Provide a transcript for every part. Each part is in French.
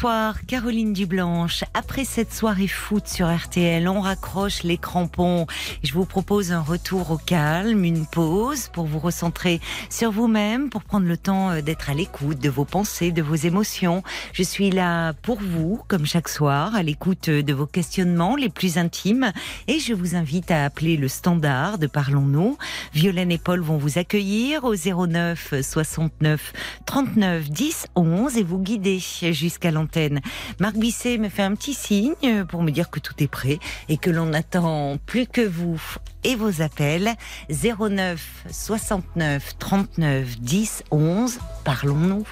Bonsoir, Caroline Dublanche. Après cette soirée foot sur RTL, on raccroche les crampons. Je vous propose un retour au calme, une pause pour vous recentrer sur vous-même, pour prendre le temps euh, d'être à l'écoute de vos pensées, de vos émotions. Je suis là pour vous, comme chaque soir, à l'écoute de vos questionnements les plus intimes. Et je vous invite à appeler le standard de Parlons-nous. Violaine et Paul vont vous accueillir au 09 69 39 10 11 et vous guider jusqu'à l'antenne. Marc Bisset me fait un petit signe pour me dire que tout est prêt et que l'on n'attend plus que vous et vos appels. 09 69 39 10 11. Parlons-nous.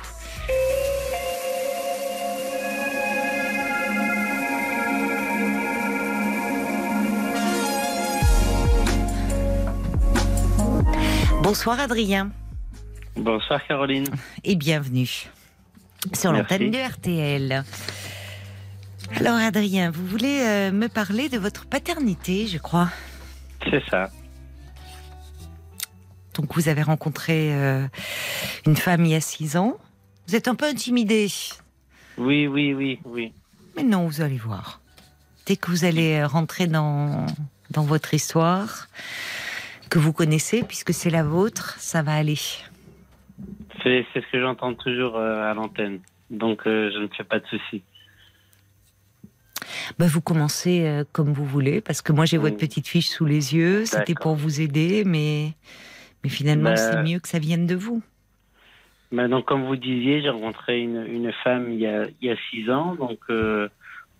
Bonsoir Adrien Bonsoir Caroline. et bienvenue sur l'antenne de RTL. Alors Adrien, vous voulez euh, me parler de votre paternité, je crois. C'est ça. Donc vous avez rencontré euh, une femme il y a six ans. Vous êtes un peu intimidé, Oui, oui, oui, oui. mais non, vous allez voir. Dès que vous allez rentrer dans, dans votre histoire, que vous connaissez, puisque c'est la vôtre, ça va aller. C'est ce que j'entends toujours euh, à l'antenne. Donc euh, je ne fais pas de soucis. Bah, vous commencez euh, comme vous voulez, parce que moi j'ai votre Mm. petite fiche sous les yeux. C'était pour vous aider, mais, mais finalement Bah, c'est mieux que ça vienne de vous. Mais donc comme vous disiez, j'ai rencontré une, une femme il y, a, il y a six ans. Donc euh,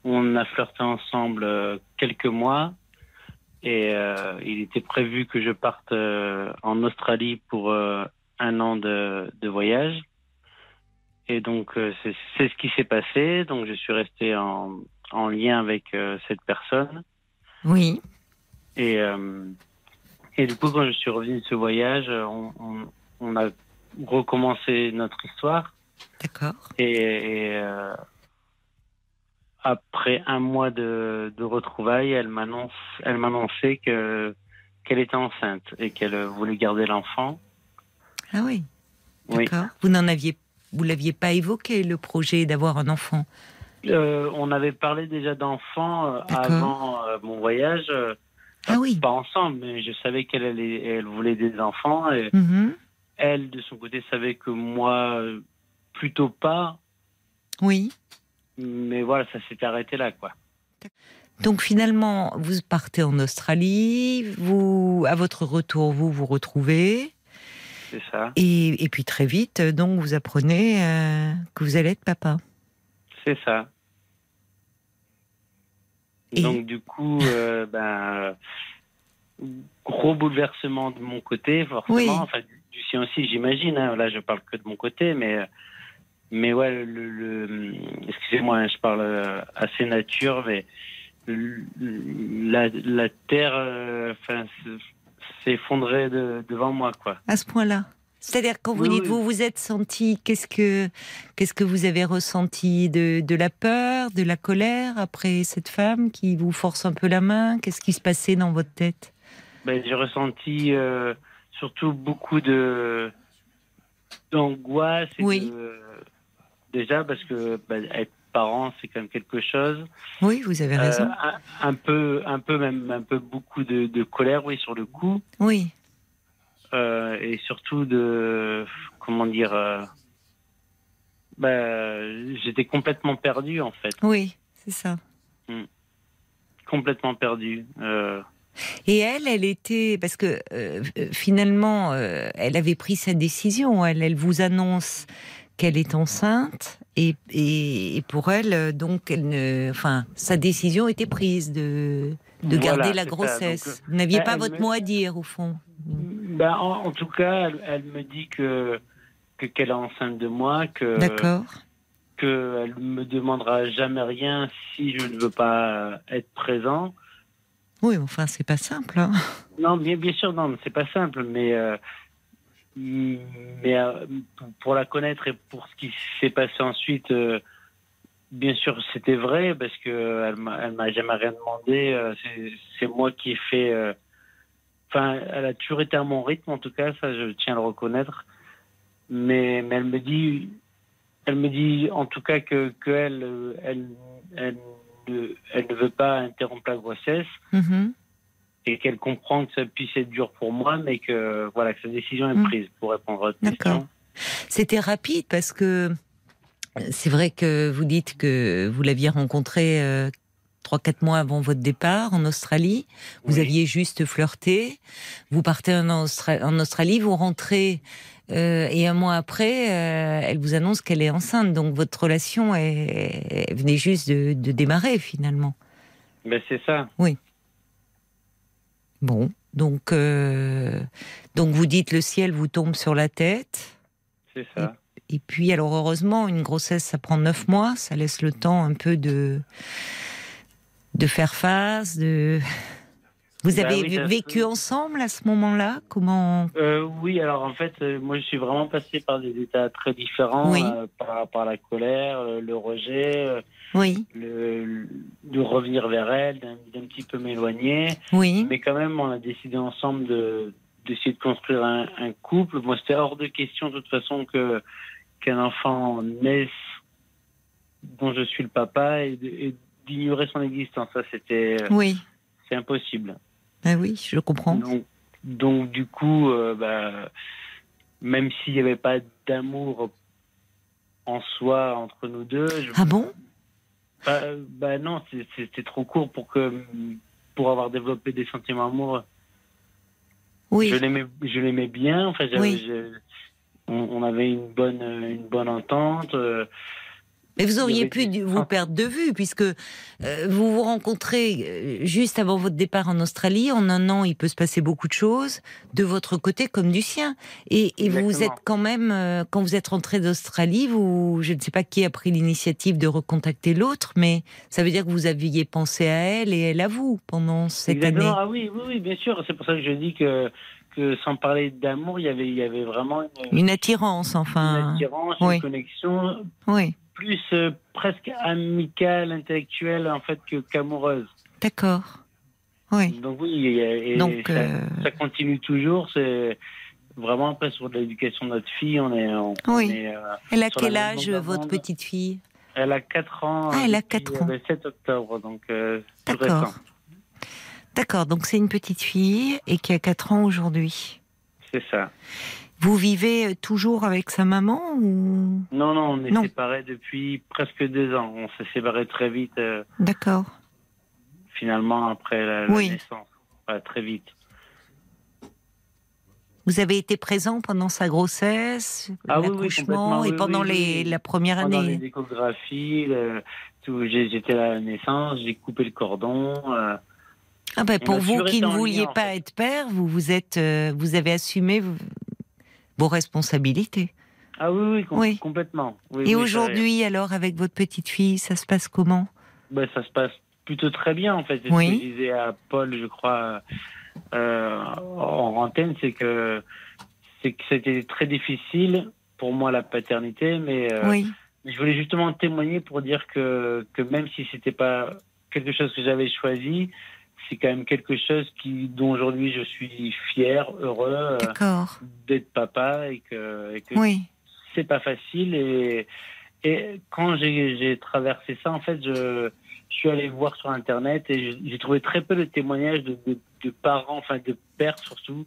on a flirté ensemble quelques mois. Et euh, il était prévu que je parte euh, en Australie pour un an de, de voyage. Et donc euh, c'est ce qui s'est passé. Donc je suis resté en, en lien avec euh, cette personne. Oui. Et, euh, et du coup, quand je suis revenu de ce voyage, on, on, on a recommencé notre histoire. D'accord. Et, et, euh, après un mois de, de retrouvailles, elle m'annonçait que qu'elle était enceinte et qu'elle voulait garder l'enfant. Ah oui. Oui. D'accord. Vous n'en aviez, vous l'aviez pas évoqué le projet d'avoir un enfant. Euh, on avait parlé déjà d'enfants euh, avant euh, mon voyage. euh, Ah oui. Pas ensemble, mais je savais qu'elle allait- elle voulait des enfants et Mhm. elle, de son côté, savait que moi, plutôt pas. Oui. Mais voilà, ça s'est arrêté là, quoi. Donc finalement, vous partez en Australie. Vous, à votre retour, vous vous retrouvez. C'est ça. Et, et puis très vite, donc vous apprenez euh, que vous allez être papa. C'est ça. Et- Donc, du coup, euh, ben, euh, gros bouleversement de mon côté, forcément. Oui. Enfin, du sien aussi, j'imagine. hein. Là, je parle que de mon côté, mais. Mais ouais, le, le- excusez-moi, hein, je parle euh, assez nature, mais la, la terre, euh, enfin, s'est effondrée de- devant moi, quoi. À ce point-là. C'est-à-dire quand vous Oui, dites vous vous êtes senti, qu'est-ce que qu'est-ce que vous avez ressenti de, de la peur, de la colère après cette femme qui vous force un peu la main? Qu'est-ce qui se passait dans votre tête? Ben, j'ai ressenti euh, surtout beaucoup de d'angoisse. et Oui. de- déjà parce que ben, c'est quand même quelque chose. Oui, vous avez raison. Euh, un, un peu, un peu même un peu beaucoup de, de colère, oui, sur le coup, oui, Euh, et surtout de comment dire. euh, ben, j'étais complètement perdu en fait, oui, c'est ça. complètement perdu. Et elle, elle était parce que finalement, elle avait pris sa décision. Elle, elle vous annonce qu'elle est enceinte et, et, et pour elle, euh, donc, elle ne, enfin, sa décision était prise de de Voilà, garder la ça. grossesse. Donc, vous n'aviez pas votre me- mot à dire au fond. Ben, en, en tout cas, elle, elle me dit que que- qu'elle est enceinte de moi, que D'accord. qu'elle me demandera jamais rien si je ne veux pas euh, être présent. Oui, enfin, c'est pas simple. hein. Non, bien bien sûr, non, c'est pas simple, mais euh, mais euh, pour la connaître et pour ce qui s'est passé ensuite, euh, bien sûr, c'était vrai parce que elle m'a, jamais rien demandé. euh, c'est, moi qui ai fait. Enfin, elle a toujours été à mon rythme, en tout cas, ça, je tiens à le reconnaître. Mais, mais elle me dit, elle me dit, en tout cas, que, que elle, elle, ne, veut pas interrompre la grossesse Mhm. Et qu'elle comprend que ça puisse être dur pour moi, mais que voilà, que sa décision est Mm. prise pour répondre à votre question. C'était rapide parce que c'est vrai que vous dites que vous l'aviez rencontré euh, trois quatre mois avant votre départ en Australie. Vous Oui. aviez juste flirté. Vous partez en, Austra- en Australie, vous rentrez euh, et un mois après, euh, elle vous annonce qu'elle est enceinte. Donc votre relation est, venait juste de, de démarrer finalement. Ben, c'est ça. Bon, donc euh, donc vous dites le ciel vous tombe sur la tête. C'est ça. Et puis, alors heureusement, une grossesse, ça prend neuf mois, ça laisse le temps un peu de de faire face. De vous Bah avez oui, vécu ensemble à ce moment-là? Comment Euh, oui, alors en fait, euh, moi je suis vraiment passé par des états très différents, Oui. euh, par, par la colère, le rejet, Oui, le, de revenir vers elle, d'un petit peu m'éloigner. oui, Mais quand même, on a décidé ensemble de d'essayer de construire un, un couple. Moi, c'était hors de question de toute façon que qu'un enfant naisse dont je suis le papa et d'ignorer son existence. Ça, c'était oui. c'est impossible. Ah oui, je comprends. Donc, donc du coup, euh, bah, même s'il n'y avait pas d'amour en soi entre nous deux, je- Ah bon? Bah, bah non, c'était trop court pour que pour avoir développé des sentiments amoureux. Oui, Je l'aimais, je l'aimais bien. Enfin, j'avais- Oui. je- on, on avait une bonne, une bonne entente. euh, mais vous auriez pu vous perdre de vue puisque euh, vous vous rencontrez euh, juste avant votre départ en Australie. En un an, il peut se passer beaucoup de choses de votre côté comme du sien. Et, et vous êtes quand même, euh, quand vous êtes rentré d'Australie, vous, je ne sais pas qui a pris l'initiative de recontacter l'autre, mais ça veut dire que vous aviez pensé à elle et elle à vous pendant cette Exactement. année. Ah oui, oui, oui, bien sûr. C'est pour ça que je dis que, que sans parler d'amour, il y avait, il y avait vraiment une, Une attirance, une enfin. attirance, oui. une connexion Oui, plus euh, presque amicale, intellectuelle en fait que qu'amoureuse. d'accord. Oui. Donc oui, et, et Donc, ça, euh, ça continue toujours. C'est vraiment après sur l'éducation de notre fille, on est, on, Oui. on est, euh, elle a quel âge, votre petite fille? Elle a 4 ans. Ah, elle a depuis, quatre ans. le 7 octobre, donc tout D'accord. D'accord, donc c'est une petite fille et qui a 4 ans aujourd'hui. C'est ça. Vous vivez toujours avec sa maman ou? Non, non, on est Non. séparés depuis presque deux ans. On s'est séparés très vite, euh, D'accord. finalement, après la, naissance. Enfin, très vite. Vous avez été présent pendant sa grossesse, Ah oui, oui, l'accouchement et pendant les, la première Pendant année? les échographies, le- j'étais à la naissance, j'ai coupé le cordon. euh, Ah ben, pour vous qui ne vouliez en pas fait. être père, vous vous êtes, euh, vous avez assumé vos responsabilités. Ah oui, oui, com- Oui. complètement. Oui, et oui, aujourd'hui, alors, avec votre petite fille, ça se passe comment? Ça, ben, ça se passe plutôt très bien, en fait. Ce que je disais à Paul, je crois, euh, en antenne, c'est que, c'était très difficile pour moi la paternité, mais euh, Oui, je voulais justement témoigner pour dire que, que même si c'était pas quelque chose que j'avais choisi, c'est quand même quelque chose qui, dont aujourd'hui je suis fier, heureux euh, d'être papa et que, et que Oui, c'est pas facile. Et, et quand j'ai traversé ça, en fait, je, je suis allé voir sur Internet et j'ai- j'ai trouvé très peu de témoignages de, de, de parents, enfin de pères surtout.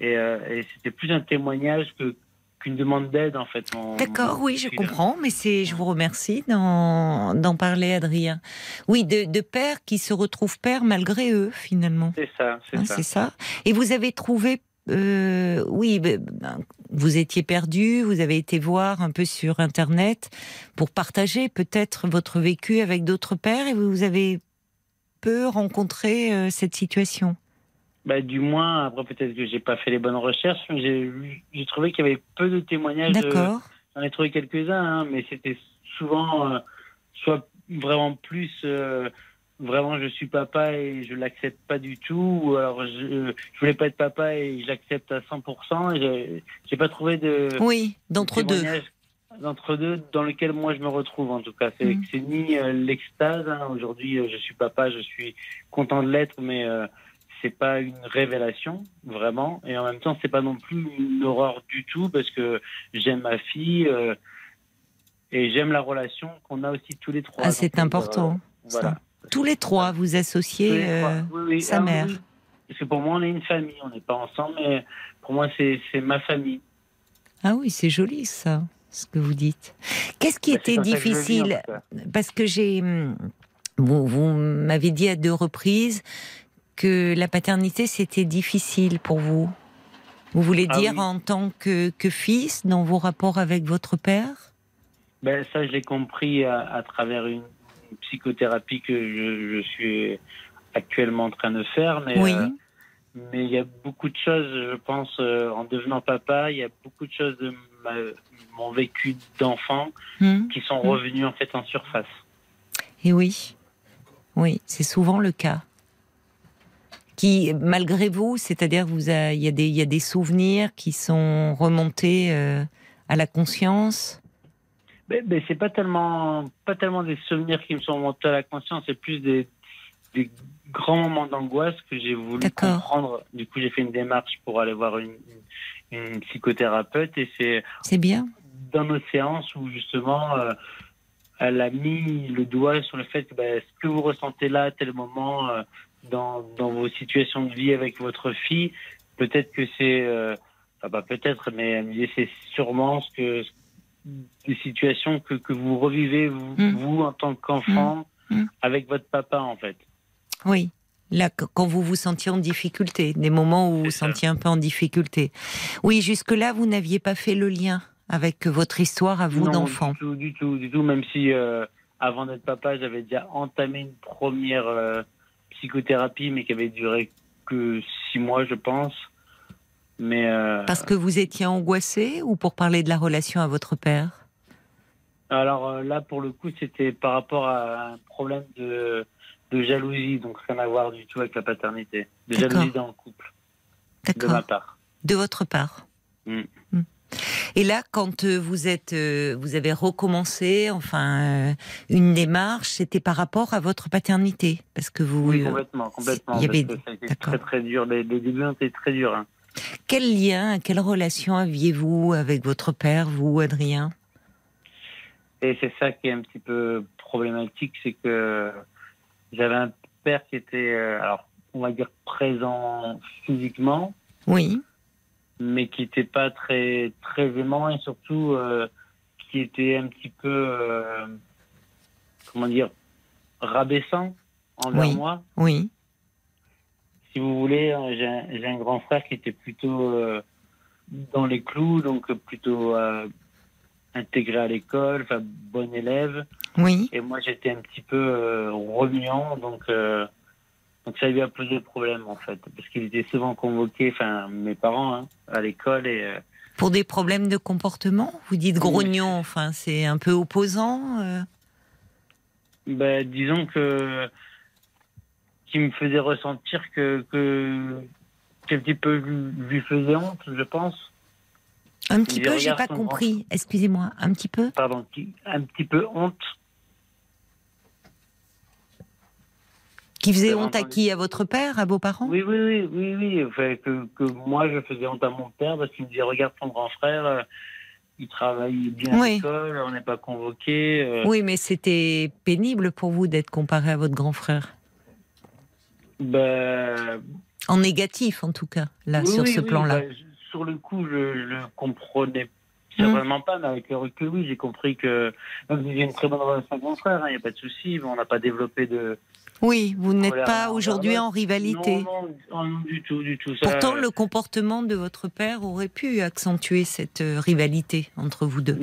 Et, euh, et c'était plus un témoignage que qu'une demande d'aide, en fait. D'accord, oui, je comprends, mais c'est, je vous remercie d'en, parler, Adrien. Oui, de, de pères qui se retrouvent pères malgré eux, finalement. C'est ça, c'est Hein, ça. Et vous avez trouvé, euh, oui, ben, ben, vous étiez perdu, vous avez été voir un peu sur Internet pour partager peut-être votre vécu avec d'autres pères et vous avez peu rencontré euh, cette situation. Bah, du moins, après peut-être que j'ai pas fait les bonnes recherches, mais j'ai j'ai trouvé qu'il y avait peu de témoignages. de- D'accord. J'en ai trouvé quelques-uns, hein, mais c'était souvent euh, soit vraiment plus euh, vraiment je suis papa et je l'accepte pas du tout, ou alors je, je voulais pas être papa et je l'accepte à 100%. et j'ai- pas trouvé de Oui, d'entre deux. d'entre deux dans lequel moi je me retrouve en tout cas. C'est c'est ni euh, l'extase. hein. Aujourd'hui, euh, je suis papa, je suis content de l'être, mais euh, c'est pas une révélation vraiment. Et en même temps, c'est pas non plus une horreur du tout parce que j'aime ma fille euh, et j'aime la relation qu'on a aussi tous les trois. Ah, c'est euh, important. voilà. Tous les trois, vous associez euh, Oui, oui. sa Ah, mère. oui. Parce que pour moi, on est une famille. On n'est pas ensemble, mais pour moi, c'est ma famille. Ah oui, c'est joli ça, ce que vous dites. Qu'est-ce qui Bah, était vis, difficile. Parce que j'ai. hum, vous m'avez dit à deux reprises que la paternité c'était difficile pour vous. Vous voulez Ah dire oui. en tant que, que fils dans vos rapports avec votre père? Ben, ça, je l'ai compris à, à travers une, psychothérapie que je, je suis actuellement en train de faire. Mais, Oui. euh, mais il y a beaucoup de choses, je pense, euh, en devenant papa, il y a beaucoup de choses de ma- mon vécu d'enfant Hum qui sont Mm. revenues en fait en surface. Et oui, oui, c'est souvent le cas. Qui, malgré vous, c'est-à-dire vous, il y a des, il y a des souvenirs qui sont remontés euh, à la conscience? Mais, mais c'est pas tellement, pas tellement des souvenirs qui me sont montés à la conscience, c'est plus des, des grands moments d'angoisse que j'ai voulu comprendre. Du coup, j'ai fait une démarche pour aller voir une, une, une psychothérapeute et c'est C'est bien. dans nos séances où justement euh, elle a mis le doigt sur le fait que ben, ce que vous ressentez là à tel moment euh, dans, dans vos situations de vie avec votre fille, peut-être que c'est, euh, enfin, pas peut-être, mais c'est sûrement ce que des situations que, que vous revivez vous, Mm. vous en tant qu'enfant Mm. Mm. avec votre papa en fait. Oui. Là, qu- quand vous vous sentiez en difficulté, des moments où vous vous sentiez un peu en difficulté. Oui, jusque-là, vous n'aviez pas fait le lien avec votre histoire à vous d'enfant. Du tout, du tout, du tout. Même si euh, avant d'être papa, j'avais déjà entamé une première euh, psychothérapie, mais qui avait duré que six mois, je pense. Mais euh, Parce que vous étiez angoissé ou pour parler de la relation à votre père? Alors euh, là, pour le coup, c'était par rapport à un problème de, de jalousie, donc rien à voir du tout avec la paternité, de jalousie dans le couple, de ma part. De votre part? Mm. Et là, quand euh, vous êtes, euh, vous avez recommencé, enfin, euh, une démarche, c'était par rapport à votre paternité, parce que vous. Oui, complètement, complètement. il y avait- ça a été très très dur. Les, les débuts ont été très durs. hein. quel lien, quelle relation aviez-vous avec votre père, vous, Adrien? Et c'est ça qui est un petit peu problématique, c'est que j'avais un père qui était, alors, on va dire présent physiquement, Oui. Mais qui n'était pas très, très aimant et surtout euh, qui était un petit peu, euh, comment dire, rabaissant envers Oui. moi. Oui. Si vous voulez, euh, j'ai un, grand frère qui était plutôt euh, dans les clous, donc plutôt intégré à l'école, enfin bon élève. Oui. Et moi, j'étais un petit peu remuant, donc, donc ça lui a posé problème, en fait. Parce qu'il était souvent convoqué, enfin, mes parents, hein, à l'école. Et euh, Pour des problèmes de comportement? Vous dites grognon, enfin, c'est un peu opposant euh? Ben, disons que. qui me faisait ressentir que. que qu'un petit peu lui, faisait honte, je pense. Un petit Les peu, j'ai pas compris. Excusez-moi, un petit peu? Pardon, un petit peu honte. Qui faisait Vous avez honte à qui? À votre père À vos parents? Oui, oui, oui, oui, oui. Enfin, que, que moi, je faisais honte à mon père parce qu'il me disait Regarde ton grand frère, euh, il travaille bien Oui. à l'école, on n'est pas convoqué. euh, Oui, mais c'était pénible pour vous d'être comparé à votre grand frère. ben, En négatif, en tout cas, là, oui, sur oui, ce plan-là. ben, sur le coup, je ne comprenais Mm. vraiment pas, mais avec le recul, oui, j'ai compris que. Si j'ai une très bonne relation avec mon frère, il n'y a pas de souci, on n'a pas développé de. Oui, vous n'êtes pas aujourd'hui en rivalité. Non, non, non, du tout, du tout. Ça, Pourtant, euh, le comportement de votre père aurait pu accentuer cette euh, rivalité entre vous deux.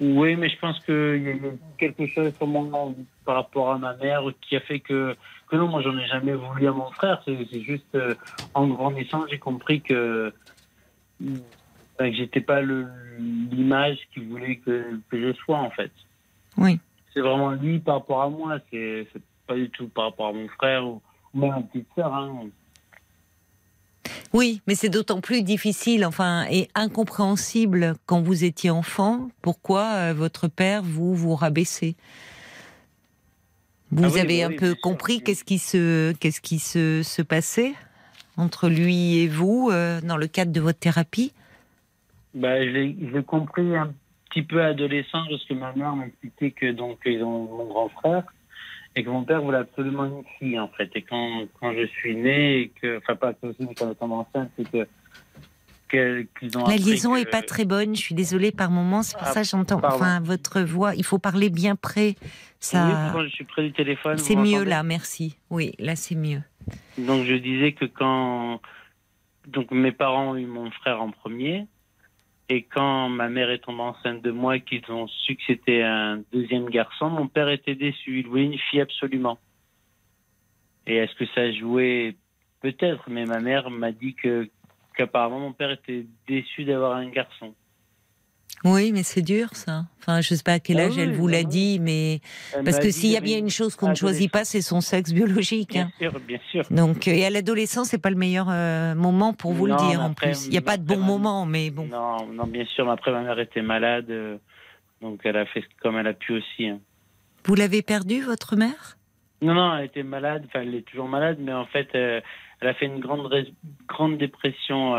Oui, mais je pense qu'il y a quelque chose sûrement par rapport à ma mère qui a fait que, que non, moi j'en ai jamais voulu à mon frère. C'est juste euh, en grandissant, j'ai compris que, ben, que j'étais pas l'image qu'il voulait que, que je sois en fait. Oui. C'est vraiment lui par rapport à moi. C'est- pas du tout par rapport à mon frère ou même ma petite sœur. Hein. Oui, mais c'est d'autant plus difficile, enfin, et incompréhensible quand vous étiez enfant. Pourquoi euh, votre père vous vous rabaissait? Vous Ah oui, avez bah un oui, peu compris qu'est-ce qui se qu'est-ce qui se, se passait entre lui et vous euh, dans le cadre de votre thérapie? Bah, je l'ai je l'ai compris un petit peu adolescent parce que ma mère m'expliquait que donc ils ont mon grand frère et que mon père voulait absolument une fille en fait. Et quand, quand je suis né, et que, enfin pas que aussi, mais quand tombe enceinte, c'est que que- qu'ils ont La liaison que- est pas très bonne. Je suis désolée par moment. C'est pour Ah, ça que j'entends. Enfin, votre voix. Il faut parler bien près. Ça. quand je suis près du téléphone. c'est mieux là. Merci. Oui, là c'est mieux. Donc je disais que quand donc mes parents ont eu mon frère en premier et quand ma mère est tombée enceinte de moi qu'ils ont su que un deuxième garçon, mon père était déçu. Il voulait une fille absolument. Et est-ce que ça jouait Peut-être, mais ma mère m'a dit que qu'apparemment mon père était déçu d'avoir un garçon. Oui, mais c'est dur ça. Enfin, je sais pas à quel Ah âge oui, elle vous bah l'a dit, mais Elle parce que s'il y a bien une chose qu'on ne choisit pas, c'est son sexe biologique. Bien hein. sûr, bien sûr. Donc, euh, et à l'adolescence, c'est pas le meilleur euh, moment pour vous Non, le dire en plus. Il n'y a pas de bon ma- moment, mais bon. Non, non, bien sûr. Mais après, ma mère était malade, euh, donc elle a fait comme elle a pu aussi. hein. Vous l'avez perdu, votre mère? Non, non, elle était malade, enfin elle est toujours malade, mais en fait, euh, elle a fait une grande, grande dépression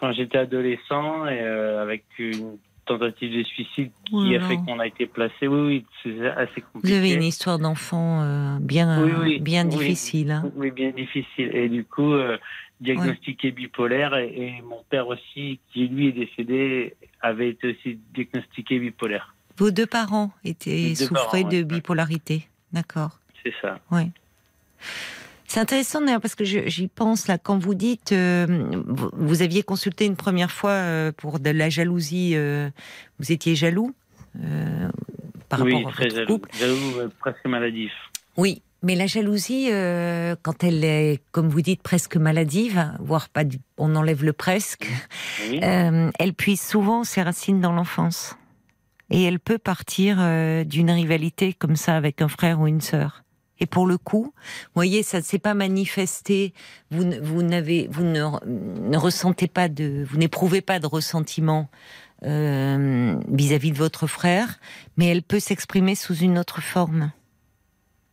quand j'étais adolescent, et euh, avec une tentative de suicide qui Oh a fait qu'on a été placé. Oui, oui, c'est assez Vous compliqué. avez une histoire d'enfant euh, bien, Oui, oui, bien oui. difficile. hein. Oui, bien difficile. Et du coup, euh, diagnostiqué bipolaire, et, et mon père aussi, qui lui est décédé, avait été aussi diagnostiqué bipolaire. Vos deux parents étaient deux souffraient parents, de bipolarité. D'accord. C'est ça. C'est intéressant d'ailleurs parce que j'y pense là quand vous dites euh, vous, vous aviez consulté une première fois euh, pour de la jalousie. euh, vous étiez jaloux par oui, rapport à votre jaloux. couple. Jaloux, presque maladif. Oui, mais la jalousie, euh, quand elle est, comme vous dites, presque maladive, voire pas, du- on enlève le presque, Oui. euh, elle puise souvent ses racines dans l'enfance. Et elle peut partir euh, d'une rivalité comme ça avec un frère ou une sœur. Et pour le coup, vous voyez, ça ne s'est pas manifesté. Vous, ne- vous n'avez, vous ne, ne ressentez pas de, vous n'éprouvez pas de ressentiment euh, vis-à-vis de votre frère, mais elle peut s'exprimer sous une autre forme.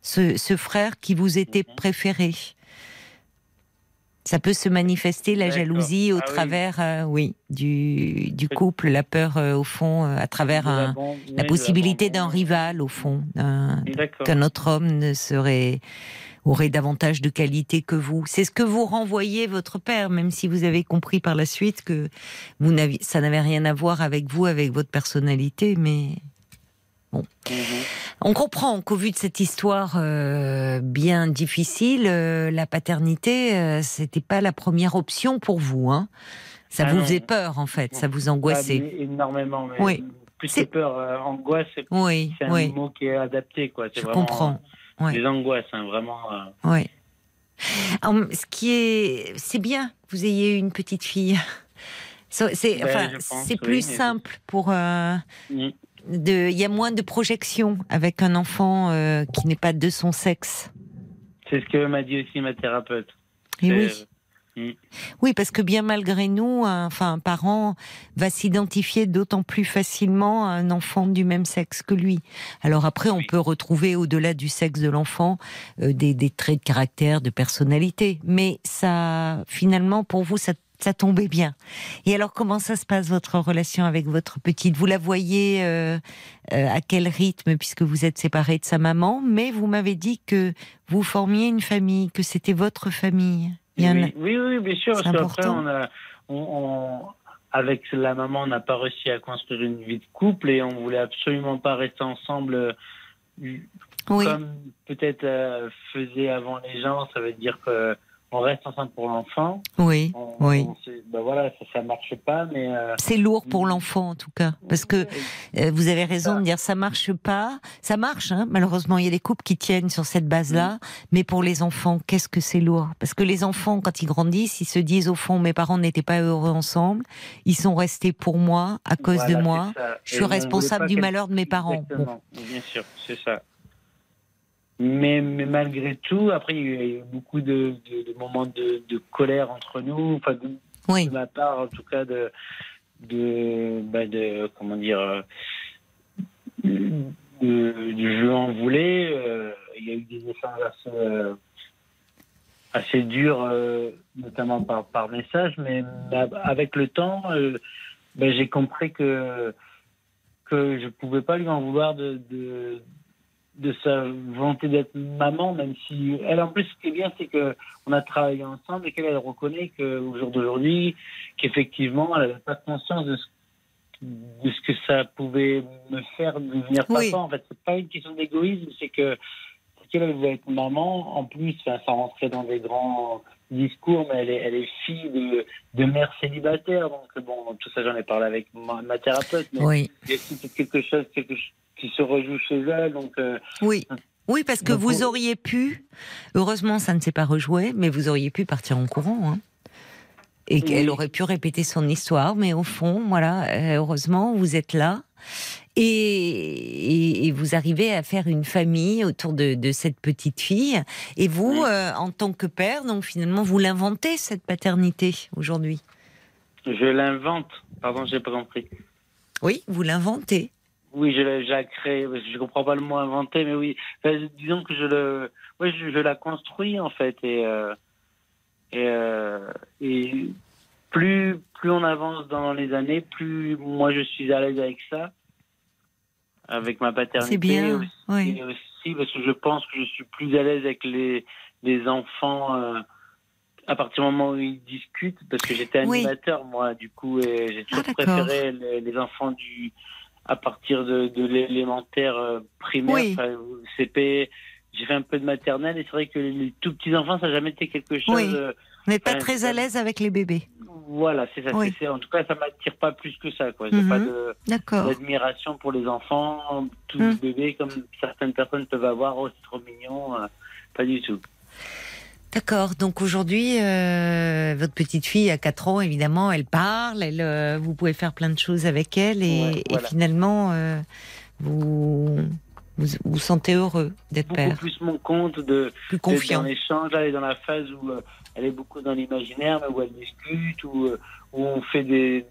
Ce, ce frère qui vous était Mhm. préféré. Ça peut se manifester la jalousie au Ah oui. travers, euh, oui, du, du couple, la peur euh, au fond, euh, à travers un- oui, la possibilité d'un rival au fond, qu'un autre homme ne serait aurait davantage de qualité que vous. C'est ce que vous renvoyez votre père, même si vous avez compris par la suite que vous ça n'avait rien à voir avec vous, avec votre personnalité, mais Mhm. on comprend qu'au vu de cette histoire euh, bien difficile, euh, la paternité, euh, c'était pas la première option pour vous. Hein. Ça Ah vous non. faisait peur en fait, ça vous Ah, angoissait. mais énormément. Mais Oui. Plus C'est- peur, euh, angoisse, c'est Oui, c'est un oui, mot qui est adapté. Quoi. C'est je vraiment, comprends. Ouais. Les angoisses, hein, vraiment. Oui. Ce qui est, c'est bien que vous ayez une petite fille. C'est, Ben, enfin, pense, c'est plus simple pour. mm. De, il y a moins de projection avec un enfant euh, qui n'est pas de son sexe. C'est ce que m'a dit aussi ma thérapeute. Et C'est- oui. Oui, parce que bien malgré nous, un, enfin, un parent va s'identifier d'autant plus facilement à un enfant du même sexe que lui. Alors après, on Oui. peut retrouver au-delà du sexe de l'enfant euh, des, des traits de caractère, de personnalité. Mais ça, finalement, pour vous, ça, ça tombait bien. Et alors, comment ça se passe votre relation avec votre petite? Vous la voyez euh, euh, à quel rythme, puisque vous êtes séparés de sa maman Mais vous m'avez dit que vous formiez une famille, que c'était votre famille. Il y en a- oui, oui, oui, bien sûr. Parce qu'après, on a, on, on- avec la maman, on n'a pas réussi à construire une vie de couple et on voulait absolument pas rester ensemble. euh, Oui. Comme peut-être euh, faisaient avant les gens, ça veut dire que on reste ensemble pour l'enfant. Oui, On- oui. on ben voilà, ça, ça marche pas, mais. euh, C'est lourd pour l'enfant en tout cas, parce que euh, vous avez raison de dire ça marche pas. Ça marche, hein, malheureusement, il y a des couples qui tiennent sur cette base-là, mais pour les enfants, qu'est-ce que c'est lourd? Parce que les enfants, quand ils grandissent, ils se disent au fond, mes parents n'étaient pas heureux ensemble, ils sont restés pour moi à cause Voilà, de moi. Je suis responsable du malheur de mes parents. Bon. Bien sûr, c'est ça. Mais, mais malgré tout, après, il y a eu beaucoup de, de, de moments de, de, colère entre nous, enfin, de, Oui. ma part, en tout cas, de, de, bah, comment dire, euh, je en voulais. euh, il y a eu des échanges assez, euh, assez durs, euh, notamment par, par message, mais avec le temps, bah, j'ai compris que que je pouvais pas lui en vouloir de, de sa volonté d'être maman, même si elle, en plus, ce qui est bien, c'est que on a travaillé ensemble et qu'elle elle reconnaît qu'au jour d'aujourd'hui, qu'effectivement, elle n'avait pas conscience de ce, de ce que ça pouvait me faire devenir papa. Oui. En fait, c'est pas une question d'égoïsme, c'est que qu'elle elle voulait être maman. En plus, enfin, sans rentrer dans des grands discours, mais elle est, elle est fille de, de mère célibataire. Donc, bon, tout ça, j'en ai parlé avec ma, ma thérapeute. Mais Oui. il y a quelque chose, quelque chose qui se rejoue chez elle. Donc, euh, Oui. Oui, parce que vous auriez pu, heureusement ça ne s'est pas rejoué, mais vous auriez pu partir en courant. hein. Et qu'elle Oui. aurait pu répéter son histoire, mais au fond, voilà, euh, heureusement, vous êtes là. Et, et- et vous arrivez à faire une famille autour de, de cette petite fille. Et vous, Oui. euh, en tant que père, donc finalement, vous l'inventez, cette paternité, aujourd'hui? je l'invente. Pardon, j'ai pas compris. Oui, vous l'inventez. Oui, je je la crée. Je comprends pas le mot inventer, mais oui. Enfin, disons que je le, ouais, je, je la construis en fait, et euh, et, euh, et plus plus on avance dans les années, plus moi je suis à l'aise avec ça, avec ma paternité. C'est bien, aussi, oui. aussi parce que je pense que je suis plus à l'aise avec les les enfants. euh, à partir du moment où ils discutent, parce que j'étais Oui. animateur, moi, du coup, et j'ai toujours Ah, préféré les, les enfants du, à partir de, de l'élémentaire euh, primaire, Oui. enfin, CP. J'ai fait un peu de maternelle et c'est vrai que les tout petits enfants, ça n'a jamais été quelque chose. Oui. euh, Vous n'êtes pas très à l'aise avec les bébés. voilà, c'est ça. Oui. en tout cas, ça m'attire pas plus que ça. Quoi. J'ai Mhm. pas D'accord. d'admiration pour les enfants, tous Mhm. bébés comme certaines personnes peuvent avoir. Oh, c'est trop mignon. euh, pas du tout. D'accord. Donc aujourd'hui, euh, votre petite fille a 4 ans, évidemment, elle parle, elle, euh, vous pouvez faire plein de choses avec elle et, Ouais, et voilà. finalement, euh, vous, vous vous sentez heureux d'être père, plus mon compte de plus confiant. dans l'échange. Elle est dans la phase où elle est beaucoup dans l'imaginaire, mais où elle discute, où, où on fait des,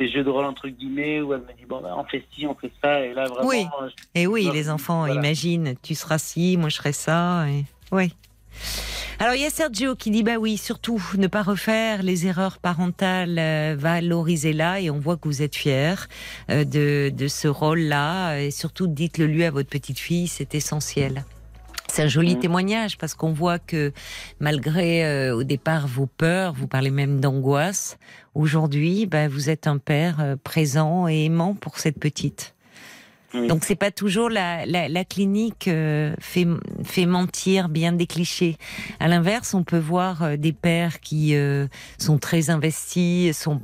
des jeux de rôle entre guillemets, où elle me dit bon, ben, on fait ci, on fait ça, et là vraiment. Oui. euh, Et oui, les enfants voilà. imaginent, tu seras ci, moi je serai ça. Et... Oui. Alors il y a Sergio qui dit bah oui, surtout ne pas refaire les erreurs parentales, euh, valorisez-la et on voit que vous êtes fier euh, de, de ce rôle-là et surtout dites-le lui à votre petite fille, c'est essentiel. C'est un joli Mhm. témoignage parce qu'on voit que malgré euh, au départ vos peurs, vous parlez même d'angoisse, aujourd'hui bah, vous êtes un père euh, présent et aimant pour cette petite. Oui. Donc c'est pas toujours la, la, la clinique euh, fait, fait mentir bien des clichés. À l'inverse, on peut voir euh, des pères qui euh, sont très investis, sont,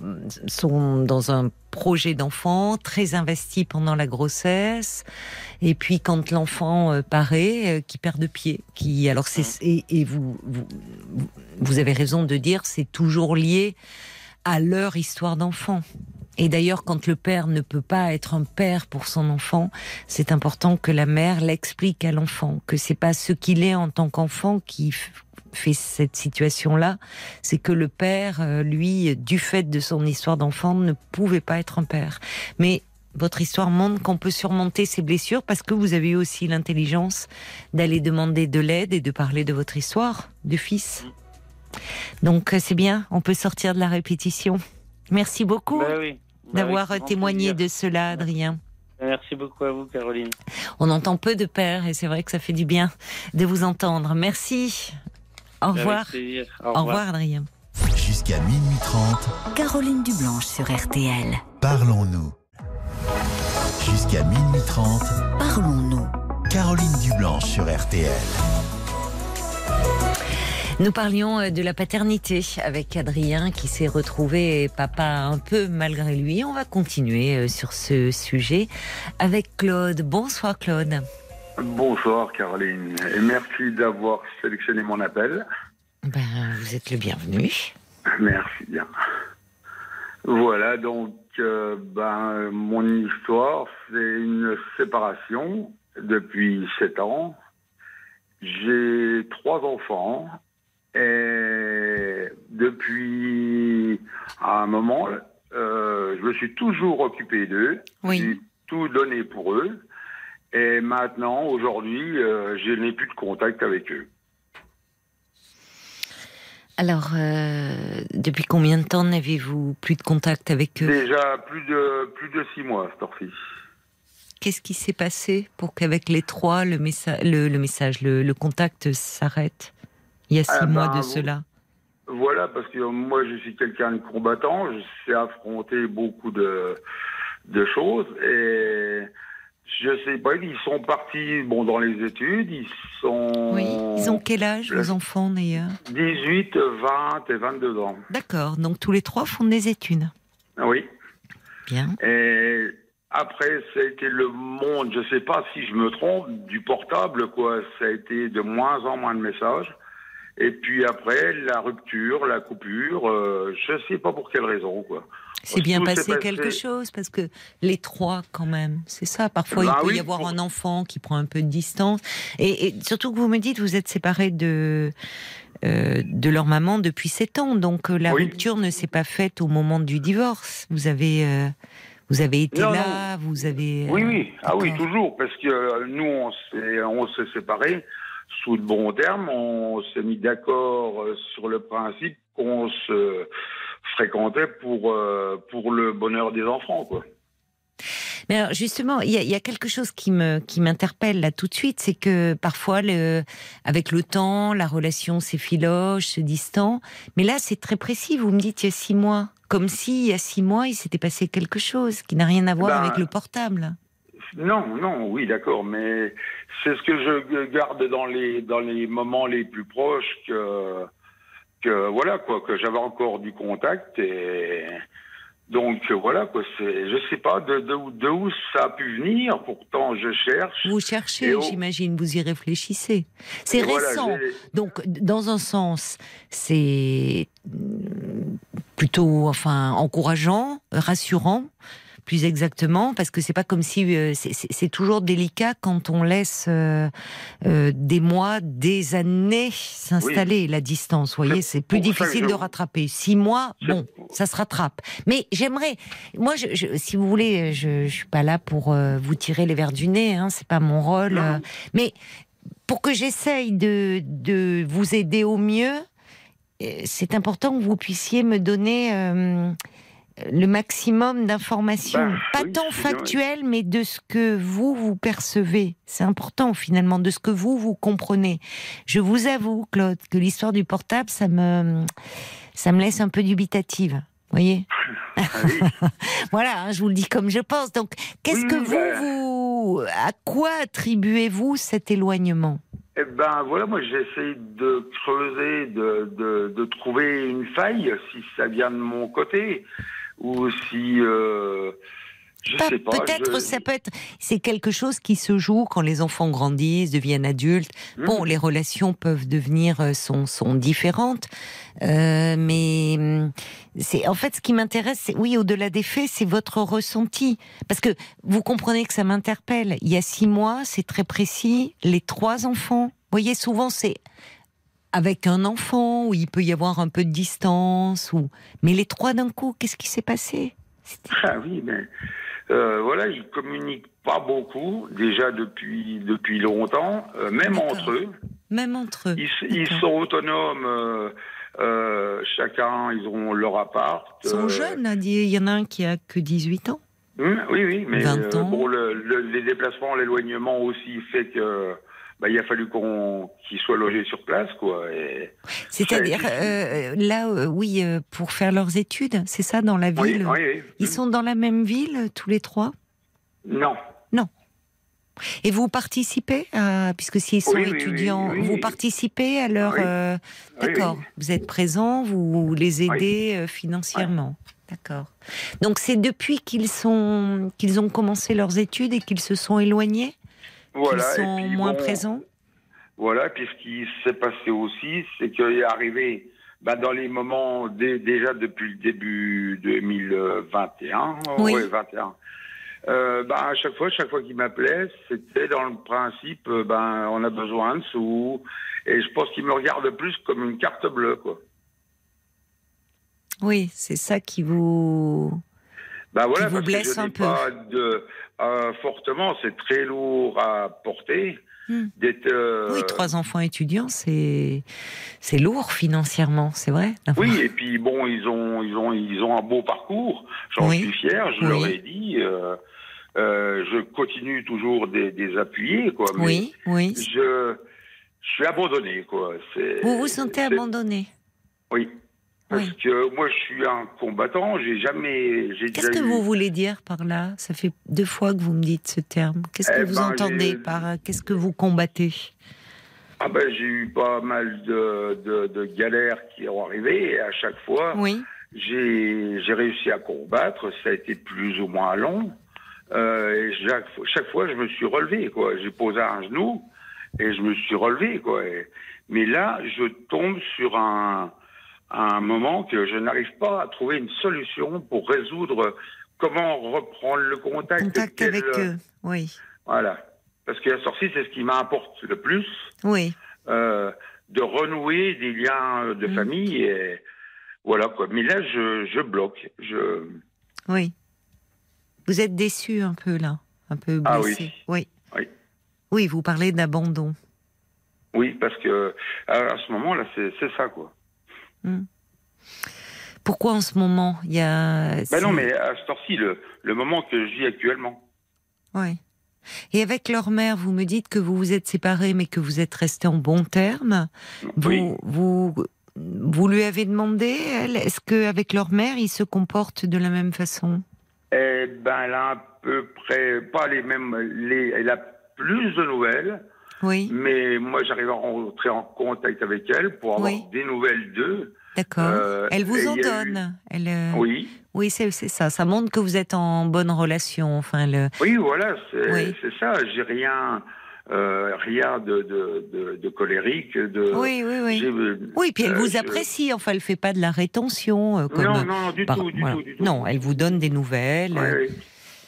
sont dans un projet d'enfant, très investis pendant la grossesse, et puis quand l'enfant euh, paraît, euh, qui perd de pied. Qui alors c'est et, et vous, vous vous avez raison de dire c'est toujours lié à leur histoire d'enfant. Et d'ailleurs, quand le père ne peut pas être un père pour son enfant, c'est important que la mère l'explique à l'enfant, que c'est pas ce qu'il est en tant qu'enfant qui fait cette situation-là, c'est que le père, euh, lui, du fait de son histoire d'enfant, ne pouvait pas être un père. Mais votre histoire montre qu'on peut surmonter ces blessures parce que vous avez eu aussi l'intelligence d'aller demander de l'aide et de parler de votre histoire de fils. Donc euh, c'est bien, on peut sortir de la répétition. Merci beaucoup oui. Bah d'avoir témoigné plaisir. de cela, Adrien. Merci beaucoup à vous, Caroline. On entend peu de pères et c'est vrai que ça fait du bien de vous entendre. Merci. Au revoir. Au revoir, Adrien. Jusqu'à minuit 30, Caroline Dublanche sur RTL. parlons-nous. Jusqu'à minuit 30, Parlons-nous. Caroline Dublanche sur RTL. Nous parlions euh, de la paternité avec Adrien qui s'est retrouvé papa un peu malgré lui. On va continuer euh, sur ce sujet avec Claude. Bonsoir Claude. Bonsoir Caroline et merci d'avoir sélectionné mon appel. Ben, vous êtes le bienvenu. Merci bien. Voilà donc euh, ben mon histoire c'est une séparation depuis sept ans j'ai trois enfants et depuis un moment, euh, je me suis toujours occupé d'eux. Oui. J'ai tout donné pour eux. Et maintenant, aujourd'hui, euh, je n'ai plus de contact avec eux. Alors, euh, depuis combien de temps n'avez-vous plus de contact avec eux? Déjà plus de plus de six mois, Storfi. Qu'est-ce qui s'est passé pour qu'avec les trois, le, messa- le, le message, le, le contact s'arrête? Il y a six Ah mois ben, de cela. Voilà, parce que moi, je suis quelqu'un de combattant. Je sais affronter beaucoup de, de choses. Et je sais pas, ils sont partis bon, dans les études. Ils sont Oui. Ils ont quel âge, le- vos enfants, d'ailleurs? 18, 20 et 22 ans. D'accord. Donc, tous les trois font des études. Oui. Bien. Et après, ça a été le monde, je sais pas si je me trompe, du portable, quoi. Ça a été de moins en moins de messages. Et puis après, la rupture, la coupure, euh, je sais pas pour quelle raison, quoi. C'est bien passé passé- quelque chose parce que les trois, quand même, c'est ça. Parfois, Bah il peut oui, y avoir pour- un enfant qui prend un peu de distance. Et, et surtout que vous me dites, vous êtes séparés de euh, de leur maman depuis sept ans, donc euh, la Oui. rupture ne s'est pas faite au moment du divorce. Vous avez euh, vous avez été Non, là, vous avez. Oui, oui, ah oui, toujours, parce que nous, on s'est, on s'est séparés sous de bons termes. On s'est mis d'accord euh, sur le principe qu'on se fréquentait pour euh, pour le bonheur des enfants, quoi. Mais alors justement, il y, a- il y a quelque chose qui me qui m'interpelle là tout de suite, c'est que parfois, le, avec le temps, la relation s'effiloche, se distend. Mais là, c'est très précis. Vous me dites il y a six mois, comme si il y a six mois, il s'était passé quelque chose qui n'a rien à voir Ben, avec le portable. Non, non, oui, d'accord, mais c'est ce que je garde dans les dans les moments les plus proches que que voilà quoi, que j'avais encore du contact et donc voilà quoi. C'est, je sais pas de de, de où ça a pu venir. Pourtant, je cherche. Vous cherchez, oh. j'imagine, vous y réfléchissez. C'est voilà, récent. Donc, dans un sens, c'est plutôt, enfin, encourageant, rassurant, plus exactement, parce que c'est pas comme si euh, c'est- toujours délicat quand on laisse euh, euh, des mois, des années s'installer la distance. Vous voyez, C'est plus ça difficile je- de rattraper. Six mois, bon, ça se rattrape. Mais j'aimerais, moi, je, je- si vous voulez, je, je suis pas là pour vous tirer les verres du nez, hein, c'est pas mon rôle. Mais pour que j'essaye de, de vous aider au mieux, c'est important que vous puissiez me donner le maximum d'informations, Ben, pas oui, tant factuelles, mais de ce que vous vous percevez. C'est important finalement de ce que vous vous comprenez. Je vous avoue, Claude, que l'histoire du portable, ça me ça me laisse un peu dubitative. Vous voyez Ah oui. Voilà, hein, je vous le dis comme je pense. Donc, qu'est-ce Oui, que vous, bah. vous, à quoi attribuez-vous cet éloignement? Eh ben voilà, moi j'essaie de creuser, de, de, de trouver une faille, si ça vient de mon côté, ou si euh, je Pas- sais pas. Peut-être je- ça peut être, c'est quelque chose qui se joue quand les enfants grandissent, deviennent adultes. Bon, Hmm. les relations peuvent devenir euh, sont sont différentes, euh, mais hum, c'est en fait ce qui m'intéresse, c'est oui, au-delà des faits, c'est votre ressenti, parce que vous comprenez que ça m'interpelle. Il y a six mois, c'est très précis. Les trois enfants, vous voyez, souvent c'est avec un enfant où il peut y avoir un peu de distance, ou mais les trois d'un coup, qu'est-ce qui s'est passé? Ah oui, mais euh, voilà, ils communiquent pas beaucoup, déjà depuis depuis longtemps, euh, même entre eux. Même entre eux. Ils, sont autonomes, euh, chacun, ils ont leur appart. Ils sont jeunes, hein, il y en a un qui a que 18 ans. hum, oui, oui, mais 20 euh, ans. bon, le, le- les déplacements, l'éloignement aussi fait que bah, il a fallu qu'on qu'ils soient logés sur place, quoi. C'est-à-dire, euh, là, euh, oui, euh, pour faire leurs études, c'est ça, dans la ville? oui, oui. Ils sont dans la même ville, tous les trois? Non. Et vous participez, à, puisque s'ils sont étudiants, vous participez à leur... D'accord, vous êtes présent, vous les aidez financièrement. D'accord. Donc c'est depuis qu'ils sont qu'ils ont commencé leurs études et qu'ils se sont éloignés? Voilà. et sont puis, moins bon, présents Voilà, puis ce qui s'est passé aussi, c'est qu'il est arrivé bah, dans les moments, dé- déjà depuis le début 2021, Oui. ouais, 21, euh, ben, à chaque fois, chaque fois qu'il m'appelait, c'était dans le principe, euh, ben, on a besoin de sous. Et je pense qu'il me regarde plus comme une carte bleue, quoi. Oui, c'est ça qui vous. Ben voilà, Qui vous parce que blesse je un peu. pas de, euh, fortement, c'est très lourd à porter. Hmm. Euh, Oui, trois enfants étudiants, c'est c'est lourd financièrement, c'est vrai. Oui, et puis bon, ils ont, ils ont, ils ont un beau parcours. J'en Oui. suis fier. Je Oui. leur ai dit. euh, euh, je continue toujours des, des appuyer, quoi. Mais Oui, oui. Je, je suis abandonné, quoi. Vous vous sentez abandonné? Oui. Parce Oui. que moi, je suis un combattant. J'ai jamais, j'ai Qu'est-ce que eu- vous voulez dire par là? Ça fait deux fois que vous me dites ce terme. Qu'est-ce que Eh vous ben, entendez par euh, qu'est-ce que vous combattez? Ah ben, j'ai eu pas mal de, de, de galères qui ont arrivé et à chaque fois, Oui. j'ai j'ai réussi à combattre. Ça a été plus ou moins long. Euh, et chaque, chaque fois, je me suis relevé. quoi. J'ai posé un genou et je me suis relevé. quoi. Et- mais là, je tombe sur un, un moment que je n'arrive pas à trouver une solution pour résoudre comment reprendre le contact. Contact avec eux. Oui. Voilà. Parce que la sortie, c'est ce qui m'importe le plus, Oui. euh, de renouer des liens de Mm. famille. Et voilà quoi. Mais là, je, je bloque. Je... Oui. Vous êtes déçu un peu là, un peu Ah blessé. oui. Oui. Oui. Oui, vous parlez d'abandon. Oui, parce que à, à ce moment-là, c'est ça quoi. Pourquoi en ce moment il y a Ben non, mais à ce temps-ci, le, le moment que je vis actuellement. Oui. Et avec leur mère, vous me dites que vous vous êtes séparés, mais que vous êtes restés en bons termes. Vous, Oui. vous, vous lui avez demandé, elle, est-ce qu'avec leur mère, ils se comportent de la même façon? Eh ben, elle a à peu près pas les mêmes. Les, elle a plus de nouvelles, Oui, mais moi, j'arrive à rentrer en contact avec elle pour avoir Oui. des nouvelles d'eux. d'accord. Euh, elle vous en eu- donne. Elle, euh, Oui. oui, c'est ça. Ça montre que vous êtes en bonne relation. Enfin, le, Oui, voilà, c'est Oui. ça. J'ai rien, euh, rien de, de, de, de colérique. De, oui, oui, oui. Oui, puis elle vous je- apprécie. Enfin, elle fait pas de la rétention. comme, Non, non, du par- tout, du voilà. tout, du tout. Non, elle vous donne des nouvelles. Oui, oui.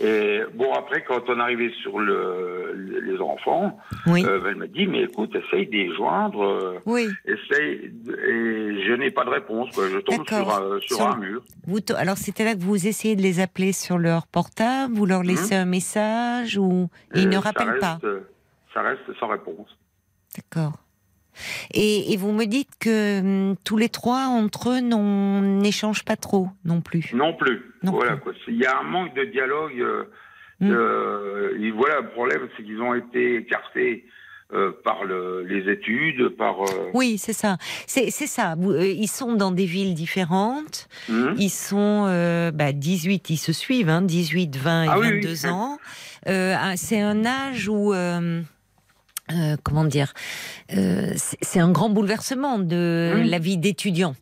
Et bon, après, quand on arrivait sur le, les enfants, Oui, euh, elle m'a dit, mais écoute, essaye de les joindre, euh, oui. essaye, et je n'ai pas de réponse, quoi. Je tombe sur, un- sur Sur- un mur. Vous alors c'était là que vous essayez de les appeler sur leur portable, vous leur laissez un message ou et ils Et ne rappellent reste, pas? euh, Ça reste sans réponse. D'accord. Et, et vous me dites que hum, tous les trois entre eux n'échangent pas trop non plus. Non plus. Non voilà, plus. quoi. Il y a un manque de dialogue. euh, Mm. euh, et voilà, le problème, c'est qu'ils ont été écartés euh, par le, les études, par. euh, Oui, c'est ça. C'est ça. Ils sont dans des villes différentes. hum, Ils sont euh, bah, 18, ils se suivent, hein, 18, 20 et Ah oui, 22 oui. ans. Ah, c'est un âge où... euh, comment dire euh, c'est un grand bouleversement de la vie d'étudiant.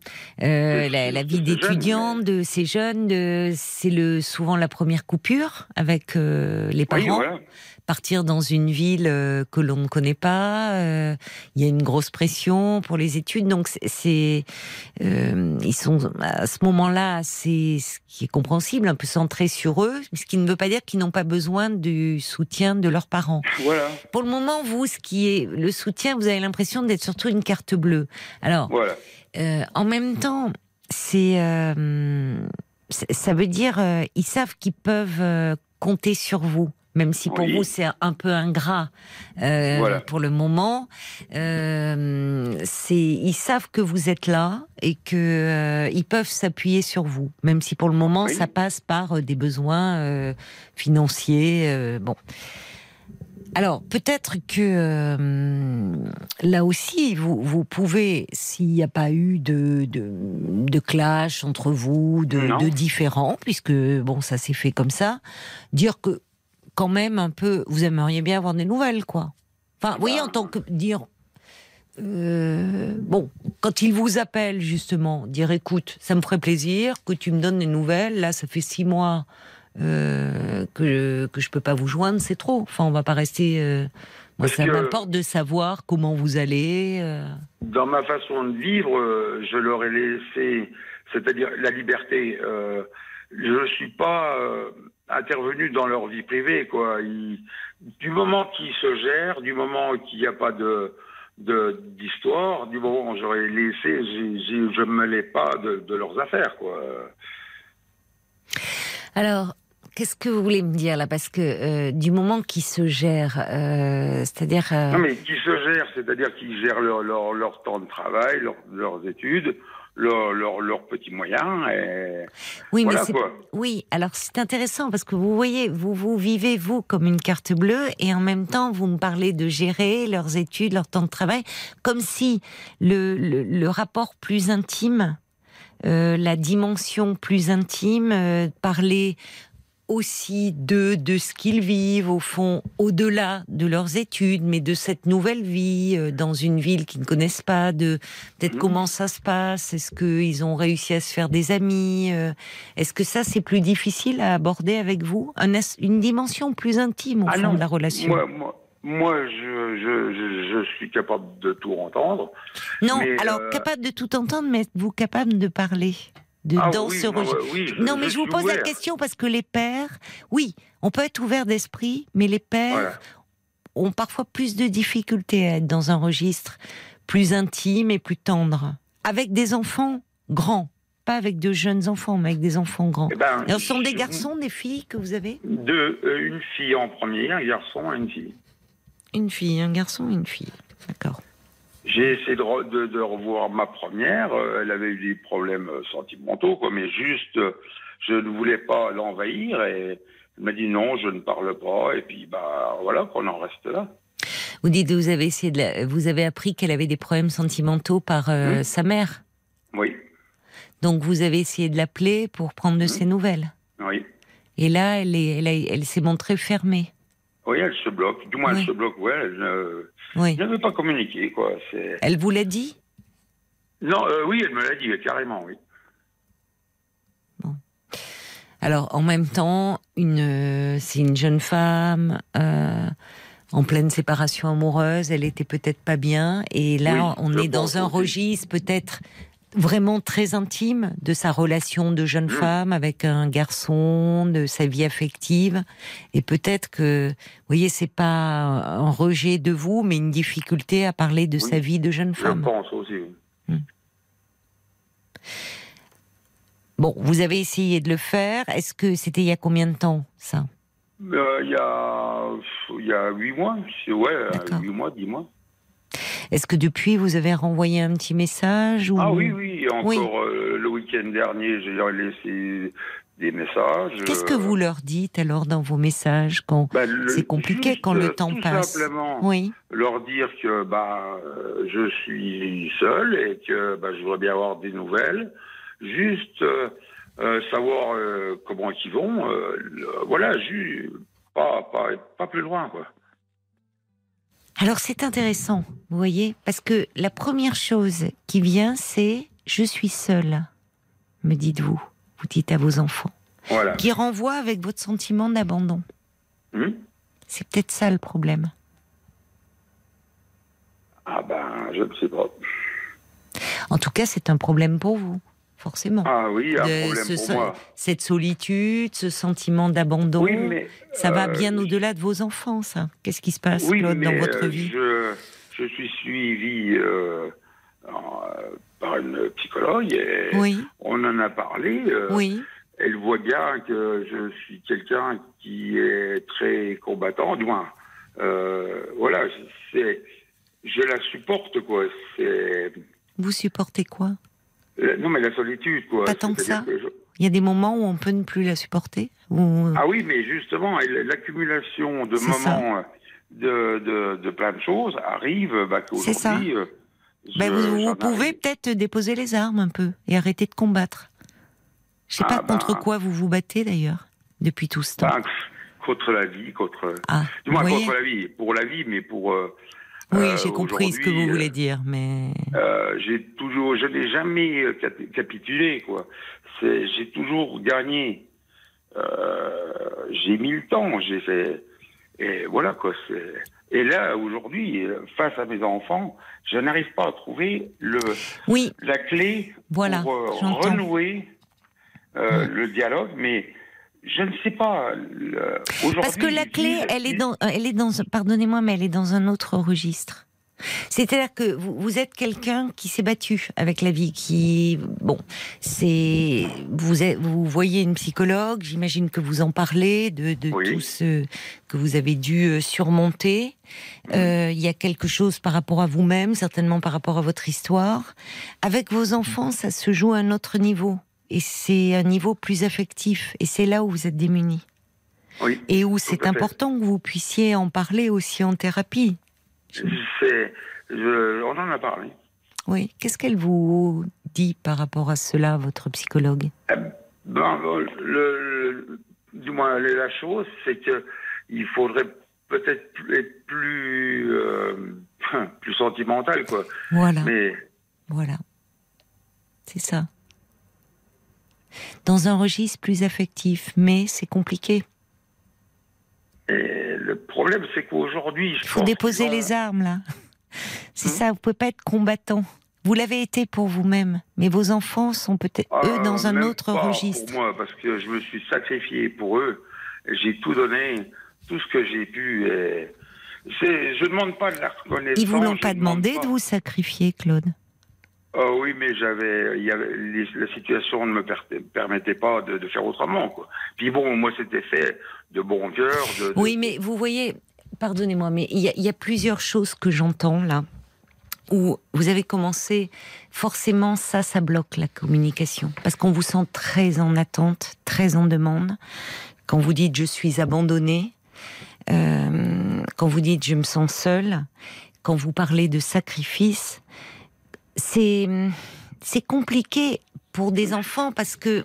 Euh, la, la vie d'étudiant de ces jeunes de- c'est le souvent la première coupure avec les oui, parents. voilà. Partir dans une ville euh, que l'on ne connaît pas, euh, il y a une grosse pression pour les études, donc c'est, euh, ils sont à ce moment-là, c'est ce qui est compréhensible, un peu centré sur eux, ce qui ne veut pas dire qu'ils n'ont pas besoin du soutien de leurs parents. Voilà. Pour le moment, vous, ce qui est le soutien, vous avez l'impression d'être surtout une carte bleue. Alors, Voilà. euh, en même temps, c'est euh, ça veut dire euh, ils savent qu'ils peuvent compter sur vous. Même si pour Oui. vous c'est un peu ingrat euh, Voilà. pour le moment, euh, ils savent que vous êtes là et que euh, ils peuvent s'appuyer sur vous. Même si pour le moment Oui. ça passe par euh, des besoins financiers. bon, alors peut-être que euh, là aussi, vous, vous pouvez, s'il n'y a pas eu de, de, de clash entre vous, de, de différends, puisque bon, ça s'est fait comme ça, dire que quand même un peu, vous aimeriez bien avoir des nouvelles, quoi. Enfin, vous voyez, en tant que dire. euh, bon, quand il vous appelle justement, dire écoute, ça me ferait plaisir que tu me donnes des nouvelles. Là, ça fait six mois euh, que que je peux pas vous joindre, c'est trop. Enfin, on va pas rester. euh, moi, Parce ça m'importe de savoir comment vous allez. euh. Dans ma façon de vivre, euh, je leur ai laissé, c'est-à-dire la liberté. Euh, je ne suis pas, euh, intervenu dans leur vie privée, quoi. Ils- du moment qu'ils se gèrent, du moment qu'il n'y a pas de d'histoire, du moment où j'aurais laissé, je ne me mêlais pas de, de leurs affaires, quoi. Alors, qu'est-ce que vous voulez me dire là? Parce que euh, du moment qu'ils se gèrent, euh, c'est-à-dire. euh, Non, mais qui se gèrent, c'est-à-dire qu'ils gèrent leur, leur, leur temps de travail, leur- leurs études, leurs leur, leurs petits moyens, et oui, voilà, mais. Oui, alors c'est intéressant parce que vous voyez, vous vous vivez vous comme une carte bleue et en même temps vous me parlez de gérer leurs études, leur temps de travail, comme si le, le, le rapport plus intime, euh, la dimension plus intime, euh, parlait aussi de de ce qu'ils vivent au fond, au-delà de leurs études, mais de cette nouvelle vie euh, dans une ville qu'ils ne connaissent pas, de peut-être Mhm. comment ça se passe, est-ce qu'ils ont réussi à se faire des amis, euh, est-ce que ça c'est plus difficile à aborder avec vous, Un une dimension plus intime au Ah fond non, de la relation. Moi, moi, moi je, je, je, je suis capable de tout entendre. non, alors euh, capable de tout entendre, mais êtes-vous capable de parler? De Ah dans oui, ce moi, registre oui, je- Non, mais je, je vous pose la question parce que les pères, oui, on peut être ouvert d'esprit, mais les pères Voilà. ont parfois plus de difficultés à être dans un registre plus intime et plus tendre, avec des enfants grands, pas avec de jeunes enfants, mais avec des enfants grands. Eh ben, Alors, ce sont des garçons, des filles que vous avez? Deux, euh, une fille en premier, un garçon et une fille. Une fille, un garçon et une fille. D'accord. J'ai essayé de, re- de, de revoir ma première. euh, elle avait eu des problèmes euh, sentimentaux, quoi, mais juste, euh, je ne voulais pas l'envahir et elle m'a dit non, je ne parle pas. Et puis, bah voilà, qu'on en reste là. Vous dites, vous avez essayé de la- vous avez appris qu'elle avait des problèmes sentimentaux par euh, sa mère. Oui, Donc vous avez essayé de l'appeler pour prendre de Mhm. ses nouvelles. oui. Et là, elle est, elle, a- elle s'est montrée fermée. Oui, elle se bloque. Du moins, Oui. elle se bloque, ouais. Elle ne, Oui. elle ne veut pas communiquer, quoi. Elle vous l'a dit? Non, euh, oui, elle me l'a dit, carrément, oui. Alors, en même temps, une, euh, c'est une jeune femme euh, en pleine séparation amoureuse. Elle était peut-être pas bien, et là, Oui, on est dans un registre peut-être vraiment très intime de sa relation de jeune Mm. femme avec un garçon, de sa vie affective, et peut-être que, vous voyez, c'est pas un rejet de vous, mais une difficulté à parler de Oui. sa vie de jeune Je femme. pense aussi. oui. Bon, vous avez essayé de le faire. Est-ce que c'était il y a combien de temps, ça? Euh, Il y a il y a huit mois, ouais, euh, D'accord. huit mois, dix mois. Est-ce que depuis vous avez renvoyé un petit message ou... Ah oui, oui, encore Oui. euh, le week-end dernier, j'ai laissé des messages. Qu'est-ce que euh, vous leur dites alors dans vos messages quand bah, le- c'est compliqué juste, quand le temps tout passe simplement Oui, leur dire que bah je suis seul et que bah, je voudrais bien avoir des nouvelles. Juste euh, savoir euh, comment ils vont. euh, voilà, ju- pas, pas, pas plus loin, quoi. Alors c'est intéressant, vous voyez, parce que la première chose qui vient, c'est je suis seule, me dites-vous, vous dites à vos enfants, Voilà. qui renvoie avec votre sentiment d'abandon. Hmm? C'est peut-être ça le problème. ah ben, je ne sais pas. En tout cas, c'est un problème pour vous, forcément. Ah oui, un De problème ce pour moi. Cette solitude, ce sentiment d'abandon, Oui, mais ça va euh, bien au-delà de vos enfants, ça. Qu'est-ce qui se passe, Oui, Claude, dans votre euh, vie? je, je suis suivi euh, par une psychologue et Oui, on en a parlé. oui. Elle voit bien que je suis quelqu'un qui est très combattant, du moins. euh, voilà, c'est, je la supporte, quoi. C'est, Vous supportez quoi? Euh, non, mais la solitude, quoi. Pas tant que ça. je- Il y a des moments où on peut ne plus la supporter. Ah oui, mais justement, l'accumulation de moments, de, de, de plein de choses arrive, bah, C'est ça. qu'aujourd'hui. euh, je- vous, pouvez peut-être déposer les armes un peu et arrêter de combattre. Je sais Ah, pas contre ben. quoi vous vous battez d'ailleurs depuis tout ce temps. Bah, contre la vie, contre. ah, Du moins contre la vie, pour la vie, mais pour. euh, Oui, euh, j'ai compris ce que vous voulez euh, dire, mais Euh, j'ai toujours, je n'ai jamais cap- capitulé, quoi. J'ai toujours gagné. Euh, j'ai mis le temps, j'ai fait, et voilà quoi. Et là aujourd'hui, face à mes enfants, je n'arrive pas à trouver le oui, la clé Voilà, pour euh, renouer euh, le dialogue, mais je ne sais pas. le- Parce que la clé, elle est dans, elle est dans, pardonnez-moi, mais elle est dans un autre registre. C'est-à-dire que vous, vous êtes quelqu'un qui s'est battu avec la vie, qui, bon, c'est, vous, êtes- vous voyez une psychologue, j'imagine que vous en parlez de, de Oui. tout ce que vous avez dû euh, surmonter. Euh, Il y a quelque chose par rapport à vous-même, certainement par rapport à votre histoire. Avec vos enfants, ça se joue à un autre niveau. Et c'est un niveau plus affectif. Et c'est là où vous êtes démunis Oui. et où c'est important que vous puissiez en parler aussi en thérapie. Je- on en a parlé. Oui. Qu'est-ce qu'elle vous dit par rapport à cela, votre psychologue? Ben, le, le- du moins, la chose, c'est que il faudrait peut-être être plus, euh, plus sentimental, quoi. Voilà, Mais voilà. C'est ça. Dans un registre plus affectif, mais c'est compliqué. et le problème, c'est qu'aujourd'hui, Il faut déposer les armes là. C'est Hmm. ça. Vous pouvez pas être combattant. Vous l'avez été pour vous-même, mais vos enfants sont peut-être Ah, eux dans un autre pas registre. Pour moi, parce que je me suis sacrifié pour eux. J'ai tout donné, tout ce que j'ai pu. Et je demande pas de la reconnaissance. Ils vous l'ont pas demandé pas. de vous sacrifier, Claude? Ah oui, mais j'avais, la situation ne me per- permettait pas de, faire autrement. Puis bon, moi, c'était fait de bon cœur. Oui, mais vous voyez, pardonnez-moi, mais il y, a- plusieurs choses que j'entends là. Où vous avez commencé, forcément, ça, ça bloque la communication. Parce qu'on vous sent très en attente, très en demande. Quand vous dites je suis abandonné, euh, quand vous dites je me sens seule, quand vous parlez de sacrifice, c'est c'est compliqué pour des enfants parce que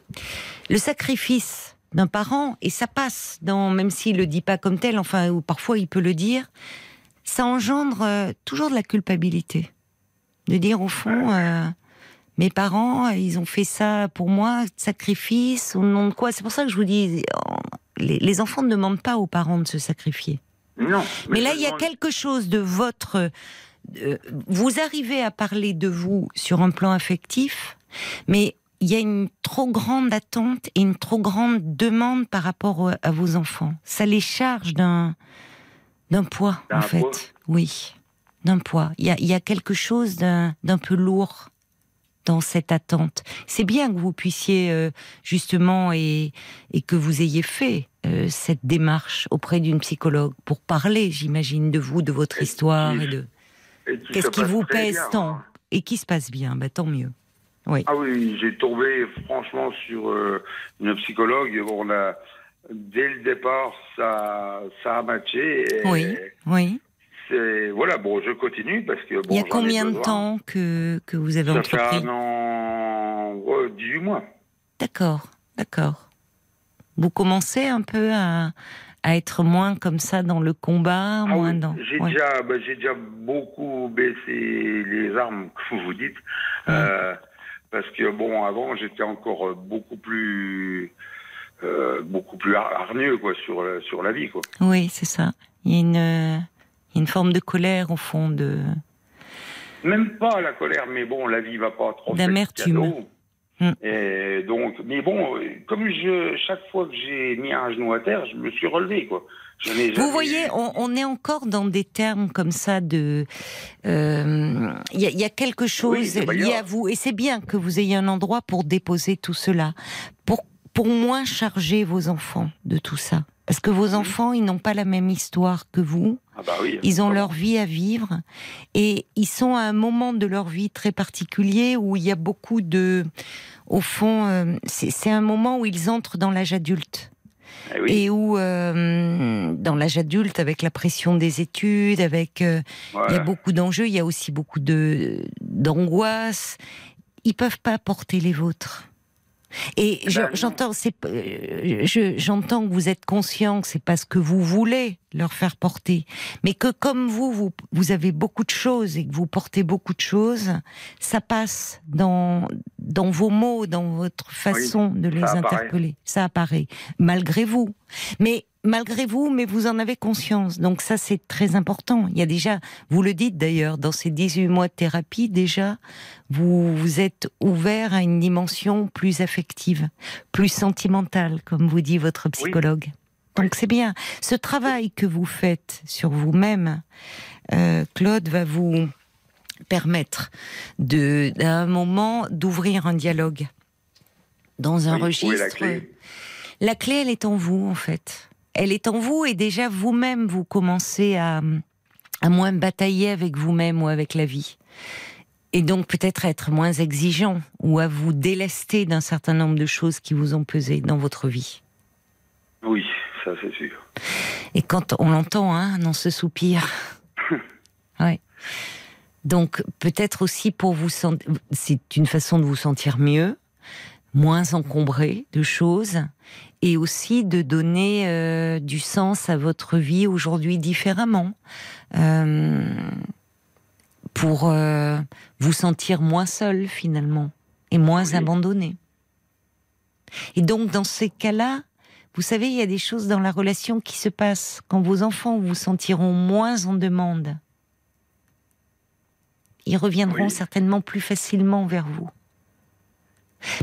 le sacrifice d'un parent et ça passe dans même s'il le dit pas comme tel, enfin ou parfois il peut le dire, ça engendre euh, toujours de la culpabilité, de dire au fond. euh, mes parents, ils ont fait ça pour moi, sacrifice, au nom de quoi? C'est pour ça que je vous dis, oh, les, les enfants ne demandent pas aux parents de se sacrifier. Non. Mais là, il y a quelque chose de votre. Euh, vous arrivez à parler de vous sur un plan affectif, mais il y a une trop grande attente et une trop grande demande par rapport à vos enfants. Ça les charge d'un d'un poids, en fait. poids. Oui, d'un poids. Il y a, il y a quelque chose d'un d'un peu lourd dans cette attente. C'est bien que vous puissiez euh, justement et, et que vous ayez fait euh, cette démarche auprès d'une psychologue pour parler, j'imagine, de vous, de votre histoire et de qu'est-ce qui vous pèse bien, tant hein. et qui se passe bien. Bah tant mieux. Oui. Ah oui, j'ai tombé franchement sur euh, une psychologue. On a dès le départ, ça, ça a matché. et Oui, oui. C'est voilà. Bon, je continue parce que bon. Il y a combien de temps que, que vous avez Ça fait entrepris un an, ouais, 18 mois. D'accord, d'accord. Vous commencez un peu à, à être moins comme ça dans le combat, Ah moins oui, dans. J'ai ouais. déjà, bah, j'ai déjà beaucoup baissé les armes, comme vous dites, euh, parce que bon, avant, j'étais encore beaucoup plus, euh, beaucoup plus har- hargneux quoi sur la- sur la vie quoi. Oui, c'est ça. Il y a une, une forme de colère au fond de. Même pas la colère, mais bon, la vie va pas trop. D'amertume. Et donc, mais bon, comme je, chaque fois que j'ai mis un genou à terre, je me suis relevé quoi. Vous voyez, on, on est encore dans des termes comme ça de. euh, Il y, a, il y a quelque chose pas lié à vous, et c'est bien que vous ayez un endroit pour déposer tout cela, pour pour moins charger vos enfants de tout ça, parce que vos enfants, ils n'ont pas la même histoire que vous. Ah bah oui. Ils ont leur vie à vivre et ils sont à un moment de leur vie très particulier où il y a beaucoup de, au fond, euh, c'est un moment où ils entrent dans l'âge adulte Eh oui, et où, euh, dans l'âge adulte, avec la pression des études, avec, euh, il y a beaucoup d'enjeux, il y a aussi beaucoup de d'angoisse. Ils peuvent pas porter les vôtres. Et je- ben j'entends, c'est, euh, je- j'entends que vous êtes conscient que c'est pas ce que vous voulez leur faire porter, mais que comme vous, vous, vous avez beaucoup de choses et que vous portez beaucoup de choses, ça passe dans, dans vos mots, dans votre façon de les interpeller. Ça apparaît, malgré vous. Mais malgré vous, mais vous en avez conscience. Donc ça, c'est très important. Il y a déjà, vous le dites d'ailleurs, dans ces 18 mois de thérapie, déjà, vous, vous êtes ouvert à une dimension plus affective, plus sentimentale, comme vous dit votre psychologue. Donc c'est bien. Ce travail que vous faites sur vous-même, euh, Claude, va vous permettre de, à un moment, d'ouvrir un dialogue dans un registre. la, clé? La clé, elle est en vous, en fait elle est en vous et déjà vous-même, vous commencez à, à moins batailler avec vous-même ou avec la vie. Et donc peut-être être moins exigeant ou à vous délester d'un certain nombre de choses qui vous ont pesé dans votre vie. Oui, ça c'est sûr. Et quand on l'entend, hein, dans ce soupir. ouais. Donc peut-être aussi pour vous sentir, c'est une façon de vous sentir mieux, moins encombré de choses et aussi de donner euh, du sens à votre vie aujourd'hui différemment euh, pour euh, vous sentir moins seul finalement et moins abandonné. Et donc dans ces cas-là, vous savez, il y a des choses dans la relation qui se passent quand vos enfants vous sentiront moins en demande. Ils reviendront certainement plus facilement vers vous.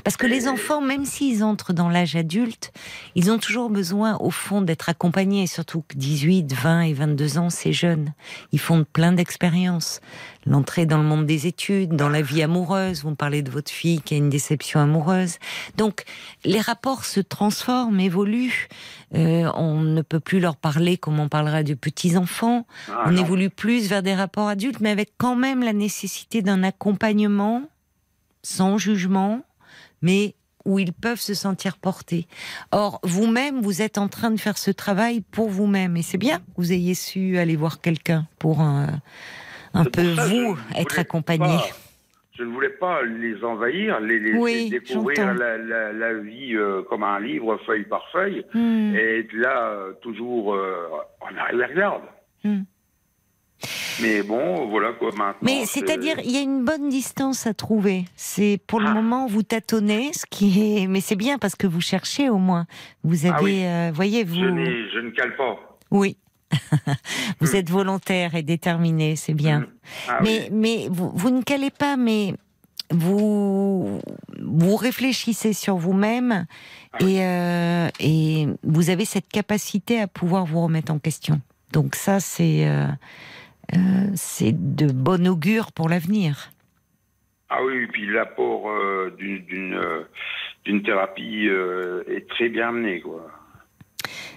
Parce que les enfants, même s'ils entrent dans l'âge adulte, ils ont toujours besoin, au fond, d'être accompagnés. Surtout que 18, 20 et 22 ans, c'est jeune. Ils font plein d'expériences. L'entrée dans le monde des études, dans la vie amoureuse. Vous parlez de votre fille qui a une déception amoureuse. Donc, les rapports se transforment, évoluent. Euh, on ne peut plus leur parler comme on parlera de petits enfants. Ah, on évolue plus vers des rapports adultes, mais avec quand même la nécessité d'un accompagnement sans jugement, mais où ils peuvent se sentir portés. Or, vous-même, vous êtes en train de faire ce travail pour vous-même. Et c'est bien que vous ayez su aller voir quelqu'un pour un, un peu vous être accompagné. je ne voulais pas les envahir, les, les découvrir la, vie euh, comme un livre, feuille par feuille, hmm. et être là euh, toujours euh, en arrière-garde. Hmm. Mais bon, voilà quoi maintenant. Mais c'est-à-dire, il y a une bonne distance à trouver. C'est pour le ah. moment vous tâtonnez, ce qui est, mais c'est bien parce que vous cherchez au moins. Vous ah avez, euh, voyez vous. Je, je, ne cale pas. Oui. vous hmm. êtes volontaire et déterminé, c'est bien. Hmm. Ah mais mais vous, vous ne calez pas, mais vous vous réfléchissez sur vous-même et euh, et vous avez cette capacité à pouvoir vous remettre en question. Donc ça c'est euh, euh, c'est de bon augure pour l'avenir. Ah oui, et puis l'apport euh, euh, d'une thérapie est très bien amené, quoi.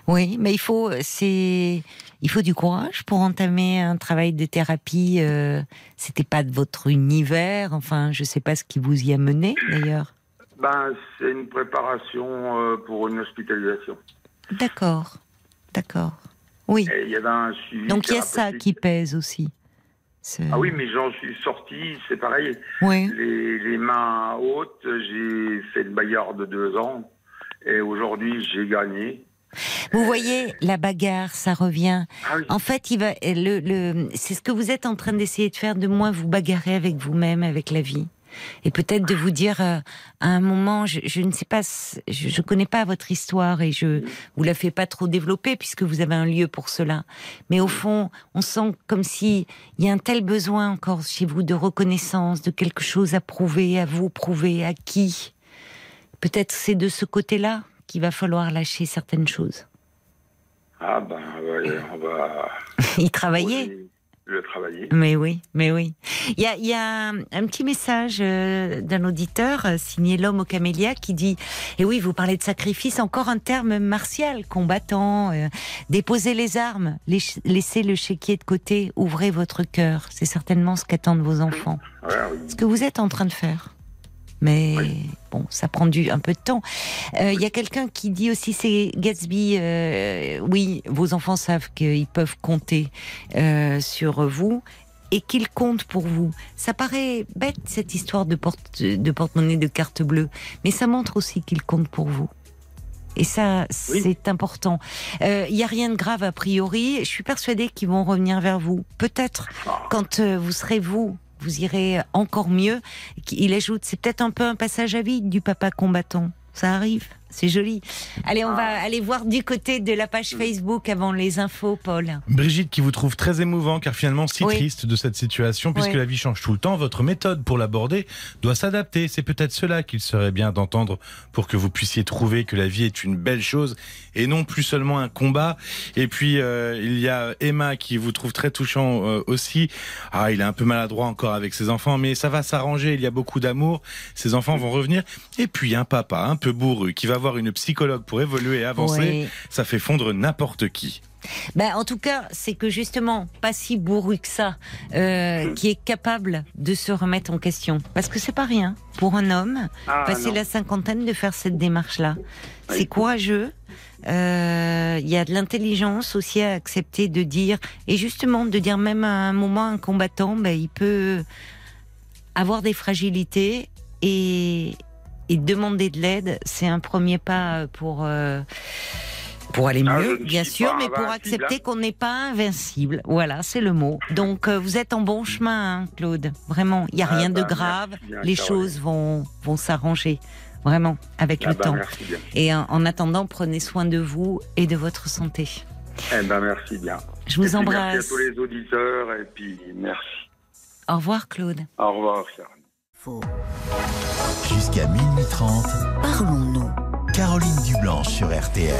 Oui, mais il faut c'est il faut du courage pour entamer un travail de thérapie. Euh, C'était pas de votre univers. Enfin, je sais pas ce qui vous y a mené d'ailleurs. Ben, c'est une préparation pour une hospitalisation. D'accord, d'accord. Oui. Donc il y a ça qui pèse aussi. Ah oui, mais j'en suis sorti, c'est pareil. Oui. Les, mains hautes, j'ai fait une bagarre de deux ans et aujourd'hui j'ai gagné. Vous voyez, la bagarre, ça revient. Ah en fait, il va, le, le c'est ce que vous êtes en train d'essayer de faire, de moins vous bagarrer avec vous-même, avec la vie et peut-être de vous dire euh, à un moment, je, ne sais pas, je, ne connais pas votre histoire et je vous la fais pas trop développer puisque vous avez un lieu pour cela. Mais au fond, on sent comme si il y a un tel besoin encore chez vous de reconnaissance, de quelque chose à prouver, à vous prouver, à qui. Peut-être c'est de ce côté-là qu'il va falloir lâcher certaines choses. Ah ben, on va y travailler le travailler. Mais oui, mais oui. Il y a, un petit message euh, d'un auditeur euh, signé l'homme au camélia qui dit Et eh oui, vous parlez de sacrifice, encore un terme martial, combattant. Euh, déposez les armes, laissez le chéquier de côté, ouvrez votre cœur. C'est certainement ce qu'attendent vos enfants. Ce que vous êtes en train de faire mais bon, ça prend du un peu de temps. Il y a quelqu'un qui dit aussi, c'est Gatsby. oui, vos enfants savent qu'ils peuvent compter sur vous et qu'ils comptent pour vous. Ça paraît bête cette histoire de porte de porte-monnaie de carte bleue, mais ça montre aussi qu'ils comptent pour vous. Et ça, c'est important. Il n'y a rien de grave a priori. Je suis persuadée qu'ils vont revenir vers vous. Peut-être Ah. quand euh, vous serez vous, vous irez encore mieux. Il ajoute, c'est peut-être un peu un passage à vide du papa combattant. Ça arrive, c'est joli. Allez, on va aller voir du côté de la page Facebook avant les infos, Paul. Brigitte qui vous trouve très émouvant car finalement si Oui. triste de cette situation puisque Oui. la vie change tout le temps, votre méthode pour l'aborder doit s'adapter. C'est peut-être cela qu'il serait bien d'entendre pour que vous puissiez trouver que la vie est une belle chose et non plus seulement un combat. Et puis euh, il y a Emma qui vous trouve très touchant euh, aussi. Ah, il est un peu maladroit encore avec ses enfants mais ça va s'arranger, il y a beaucoup d'amour, ses enfants vont revenir. Et puis un papa un peu bourru qui va voir une psychologue pour évoluer et avancer, Oui. ça fait fondre n'importe qui. Ben, en tout cas, c'est que justement, pas si bourru que ça, euh, qui est capable de se remettre en question. Parce que c'est pas rien pour un homme, Ah, passer non. la cinquantaine, de faire cette démarche-là. C'est courageux. Euh, Il y a de l'intelligence aussi à accepter de dire, et justement de dire même à un moment un combattant, ben, il peut avoir des fragilités et, et demander de l'aide, c'est un premier pas pour euh, pour aller Ah, mieux, bien sûr, mais pour accepter qu'on n'est pas invincible. Voilà, c'est le mot. Donc euh, vous êtes en bon chemin, hein, Claude. Vraiment, il y a Ah rien de bah, grave. bien, Les choses vont vont s'arranger. Vraiment, avec Ah le bah, temps. Et en, en attendant, prenez soin de vous et de votre santé. Eh ben, merci bien. Je vous embrasse. Merci à tous les auditeurs et puis merci. Au revoir, Claude. Au revoir, Caroline. Faux. Jusqu'à minuit 30, Parlons-nous. Caroline Dublanche sur RTL.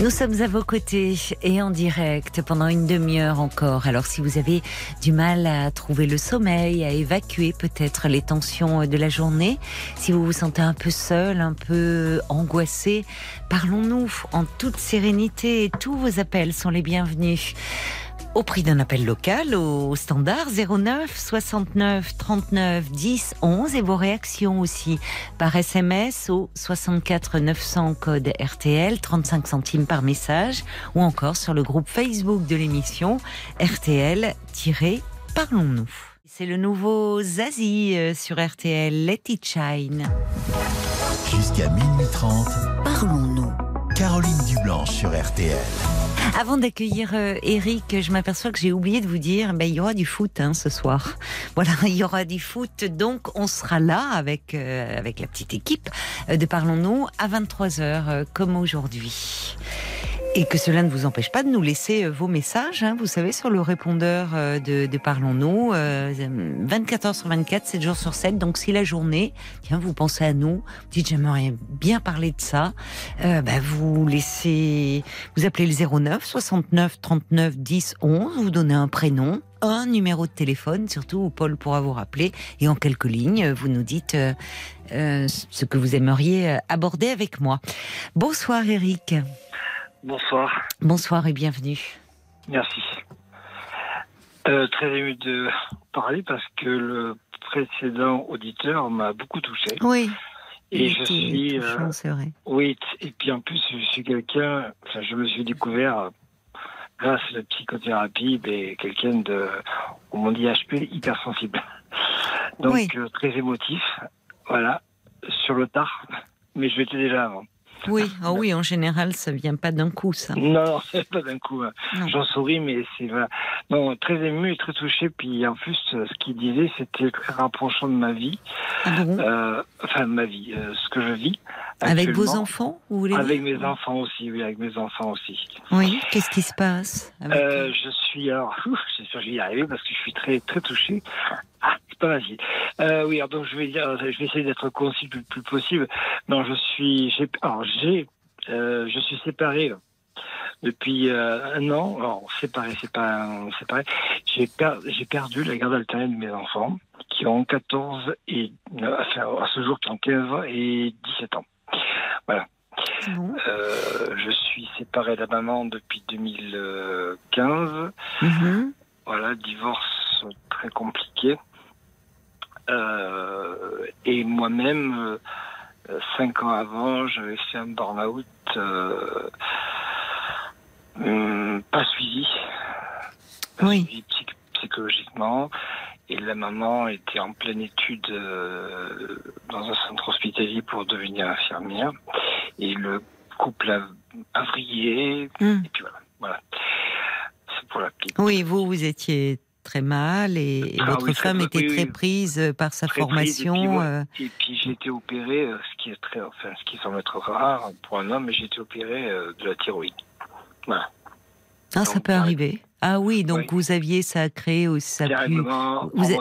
Nous sommes à vos côtés et en direct pendant une demi-heure encore. Alors si vous avez du mal à trouver le sommeil, à évacuer peut-être les tensions de la journée, si vous vous sentez un peu seul, un peu angoissé, parlons-nous en toute sérénité. Tous vos appels sont les bienvenus. Au prix d'un appel local au standard 09 69 39 10 11 et vos réactions aussi par SMS au 64 900 code RTL 35 centimes par message ou encore sur le groupe Facebook de l'émission RTL-Parlons-nous. C'est le nouveau Zazie euh, sur RTL Let It Shine. Jusqu'à minuit 30, Parlons-nous. Caroline Dublanche sur RTL. Avant d'accueillir euh, Eric, je m'aperçois que j'ai oublié de vous dire, ben, il y aura du foot hein, ce soir. Voilà, il y aura du foot, donc on sera là avec euh, avec la petite équipe euh, de Parlons-nous à 23h euh, comme aujourd'hui. Et que cela ne vous empêche pas de nous laisser euh, vos messages, hein, vous savez, sur le répondeur euh, de, de Parlons-nous, euh, 24 heures sur 24, 7 jours sur 7. Donc si la journée, tiens, vous pensez à nous, vous dites j'aimerais bien parler de ça, euh, bah, vous laissez, vous appelez le 09 69 39 10 11, vous donnez un prénom, un numéro de téléphone, surtout où Paul pourra vous rappeler, et en quelques lignes, vous nous dites euh, euh, ce que vous aimeriez euh, aborder avec moi. Bonsoir Eric. Bonsoir, Bonsoir et bienvenue. merci. Euh, très ému de parler parce que le précédent auditeur m'a beaucoup touché. Oui. Et je suis, euh, touchant, c'est vrai. oui, et puis en plus, je suis quelqu'un, enfin, je me suis découvert euh, grâce à la psychothérapie, ben, quelqu'un de, on dit, HP hypersensible. Donc, Oui. euh, très émotif, voilà, sur le tard, mais je l'étais déjà avant. Oui, ah oui, en général, ça vient pas d'un coup, ça. Non, c'est pas d'un coup. hein. J'en souris, mais c'est voilà. Non, très ému et très touché. Puis en plus, euh, ce qu'il disait, c'était très rapprochant de ma vie. Ah bon? Euh, enfin, ma vie, euh, ce que je vis. Avec vos enfants, vous voulez Avec mes enfants aussi, oui, avec mes enfants aussi. Oui, qu'est-ce qui se passe avec Euh, je suis alors, j'espère que je vais y arriver parce que je suis très très touché. Ah, c'est pas facile. Euh, oui, alors donc je vais dire, je vais essayer d'être concis le plus, plus possible. Non, je suis, j'ai, alors j'ai, euh, je suis séparé depuis euh, un an. Alors séparé, c'est pas séparé. J'ai per- j'ai perdu la garde alternée de mes enfants qui ont 14 et euh, enfin, à ce jour qui ont 15 ans et 17 ans. Bon. Euh, je suis séparé de la maman depuis 2015. Mhm. Voilà, divorce très compliqué. Euh, et moi-même, euh, cinq ans avant, j'avais fait un burn-out hum, pas suivi. Pas Oui. suivi psy- psychologiquement. Et la maman était en pleine étude euh, dans un centre hospitalier pour devenir infirmière. Et le couple a, a vrillé. Hmm. Et puis voilà. voilà. C'est pour la petite. Oui, vous, vous étiez très mal et, Ah votre oui, femme était oui, très oui. prise par sa Très prise, et puis formation. euh, Et puis j'ai été opéré, euh, ce qui est très, enfin, ce qui semble être rare pour un homme, mais j'ai été opéré euh, de la thyroïde. Voilà. Ah, ça peut arriver. Ah oui, donc Oui. vous aviez, ça a créé aussi, ça pu... Vous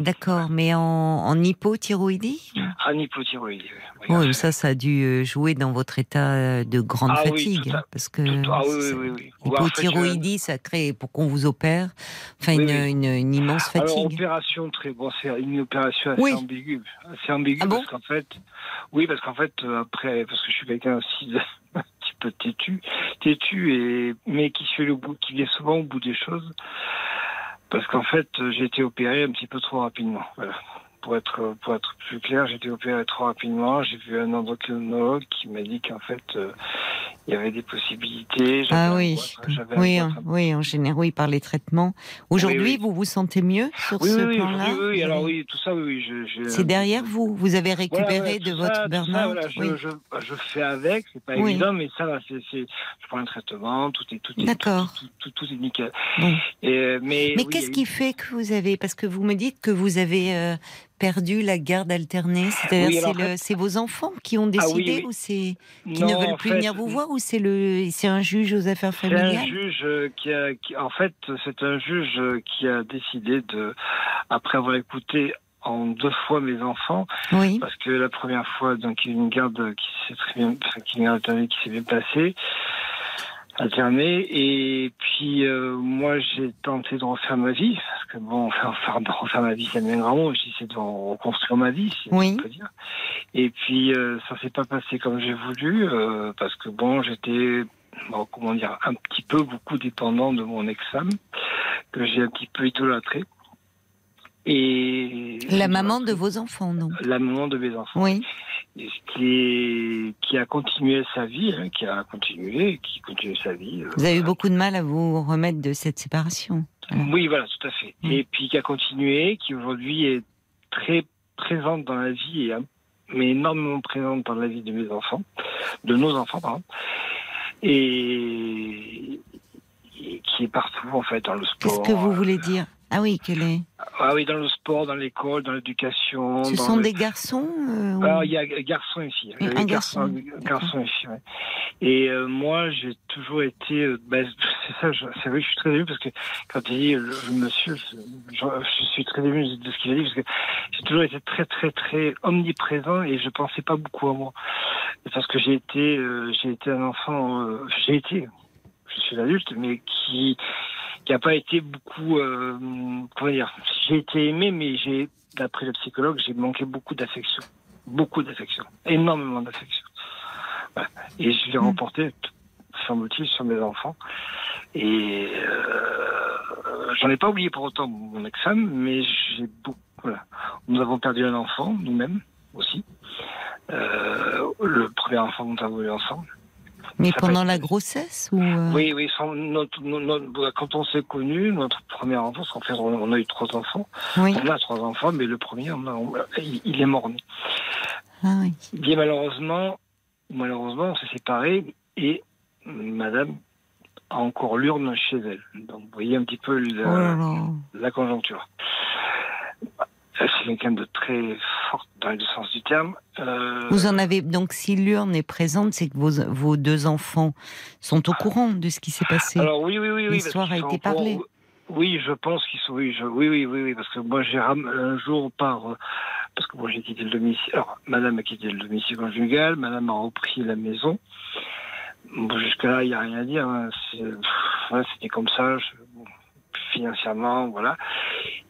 D'accord, mais en, en hypothyroïdie en hypothyroïdie. oui. Ça, ça a dû euh, jouer dans votre état de grande Ah fatigue. à- parce que Tout- ah oui. Ouais, en fait, ça crée, pour qu'on vous opère, enfin, Oui, une, oui. Une, une immense Alors, fatigue. opération très bon, c'est une opération assez Oui. ambiguë, assez ambiguë Ah bon parce qu'en fait, oui, parce qu'en fait euh, après, parce que je suis quelqu'un aussi de, petit peu têtu, têtu et mais qui le bout, qui vient souvent au bout des choses, parce qu'en fait, j'ai été opéré un petit peu trop rapidement. Voilà. Pour être pour être plus clair, j'ai été opéré trop rapidement. J'ai vu un endocrinologue qui m'a dit qu'en fait, euh, il y avait des possibilités. Ah oui, oui, hein, oui, en général, oui, par les traitements. Aujourd'hui, Oui, oui. vous vous sentez mieux sur Oui, ce plan-là oui, oui, alors oui, tout ça, oui, je- C'est derrière vous. Vous avez récupéré voilà, de votre ça, tout ça, burn-out. voilà, je, oui. je, je fais avec, c'est pas évident, mais ça, va, c'est, c'est, je prends un traitement, tout est, tout est, D'accord. tout, tout, tout, tout est nickel. Bon. Et, mais Mais qu'est-ce qui fait que vous avez Parce que vous me dites que vous avez euh, perdu la garde alternée. C'est-à-dire, Oui, c'est, fait- vos enfants qui ont Ah oui, décidé oui. ou c'est qui Non, ne veulent en plus fait, venir vous voir ou c'est le c'est un juge aux affaires C'est un familiales? juge euh, qui a, qui, en fait, c'est un juge euh, qui a décidé de, après avoir écouté en deux fois mes enfants, Oui. parce que la première fois, donc, il y a une garde qui s'est très bien, qui s'est bien passée, et puis euh, moi j'ai tenté de refaire ma vie, parce que bon, enfin, enfin, de refaire ma vie, c'est un grand mot, j'essaie de reconstruire ma vie, si Oui. on peut dire. Et puis euh, ça s'est pas passé comme j'ai voulu, euh, parce que bon, j'étais, bon, comment dire, un petit peu beaucoup dépendant de mon ex-femme, que j'ai un petit peu idolâtré. Et La maman de vos enfants, non la maman de mes enfants Oui. qui, est, qui a continué sa vie, hein, qui a continué, qui continue sa vie. euh, Vous avez eu beaucoup de mal à vous remettre de cette séparation. Oui, voilà, tout à fait. Et puis qui a continué, qui aujourd'hui est très présente dans la vie, et, mais énormément présente dans la vie de mes enfants, de nos enfants, pardon, et, et qui est partout en fait dans le sport. Qu'est-ce que vous voulez dire? Ah oui, quel est Ah oui, dans le sport, dans l'école, dans l'éducation. Ce dans sont le- des garçons euh, ou- Alors, il y a garçon et fille. Un a garçon, garçon et fille. ouais. Et euh, moi, j'ai toujours été. euh, ben, c'est ça, c'est vrai que je suis très ému parce que quand il dit le, le monsieur, je, je suis très ému de ce qu'il a dit parce que j'ai toujours été très, très, très omniprésent et je pensais pas beaucoup à moi. Parce que j'ai été, euh, j'ai été un enfant. euh, j'ai été. Je suis adulte, mais qui qui a pas été beaucoup. euh, comment dire J'ai été aimé, mais j'ai, d'après le psychologue, j'ai manqué beaucoup d'affection beaucoup d'affection, énormément d'affection. Voilà. Et je l'ai Mm. remporté, semble-t-il, sur mes enfants. Et euh, j'en ai pas oublié pour autant mon ex-femme, mais j'ai beaucoup. Voilà. Nous avons perdu un enfant, nous-mêmes aussi. Euh, le premier enfant que nous avons eu ensemble. Mais ça pendant la grossesse ou euh, Oui, oui. sans- notre- notre- notre- quand on s'est connus, notre premier enfant, parce qu'en fait, on a eu trois enfants. Oui. On a trois enfants, mais le premier, on a- on- il- il est mort-né. Ah oui. Bien malheureusement, malheureusement, on s'est séparés et Madame a encore l'urne chez elle. Donc, vous voyez un petit peu Oh là la, là. la conjoncture. C'est quelqu'un de très fort dans deux sens du terme. Euh, Vous en avez donc si l'urne est présente, c'est que vos, vos deux enfants sont au courant de ce qui s'est passé. alors oui, oui, oui, oui. L'histoire a été courant. parlée. Oui, je pense qu'ils sont. Oui, je- oui, oui, oui, oui, parce que moi j'ai un jour par euh, parce que moi j'ai quitté le domicile. Alors, Madame a quitté le domicile conjugal, Madame a repris la maison. Bon, jusque-là, il n'y a rien à dire. hein. Pff, ouais, C'était comme ça, je- bon, financièrement, voilà.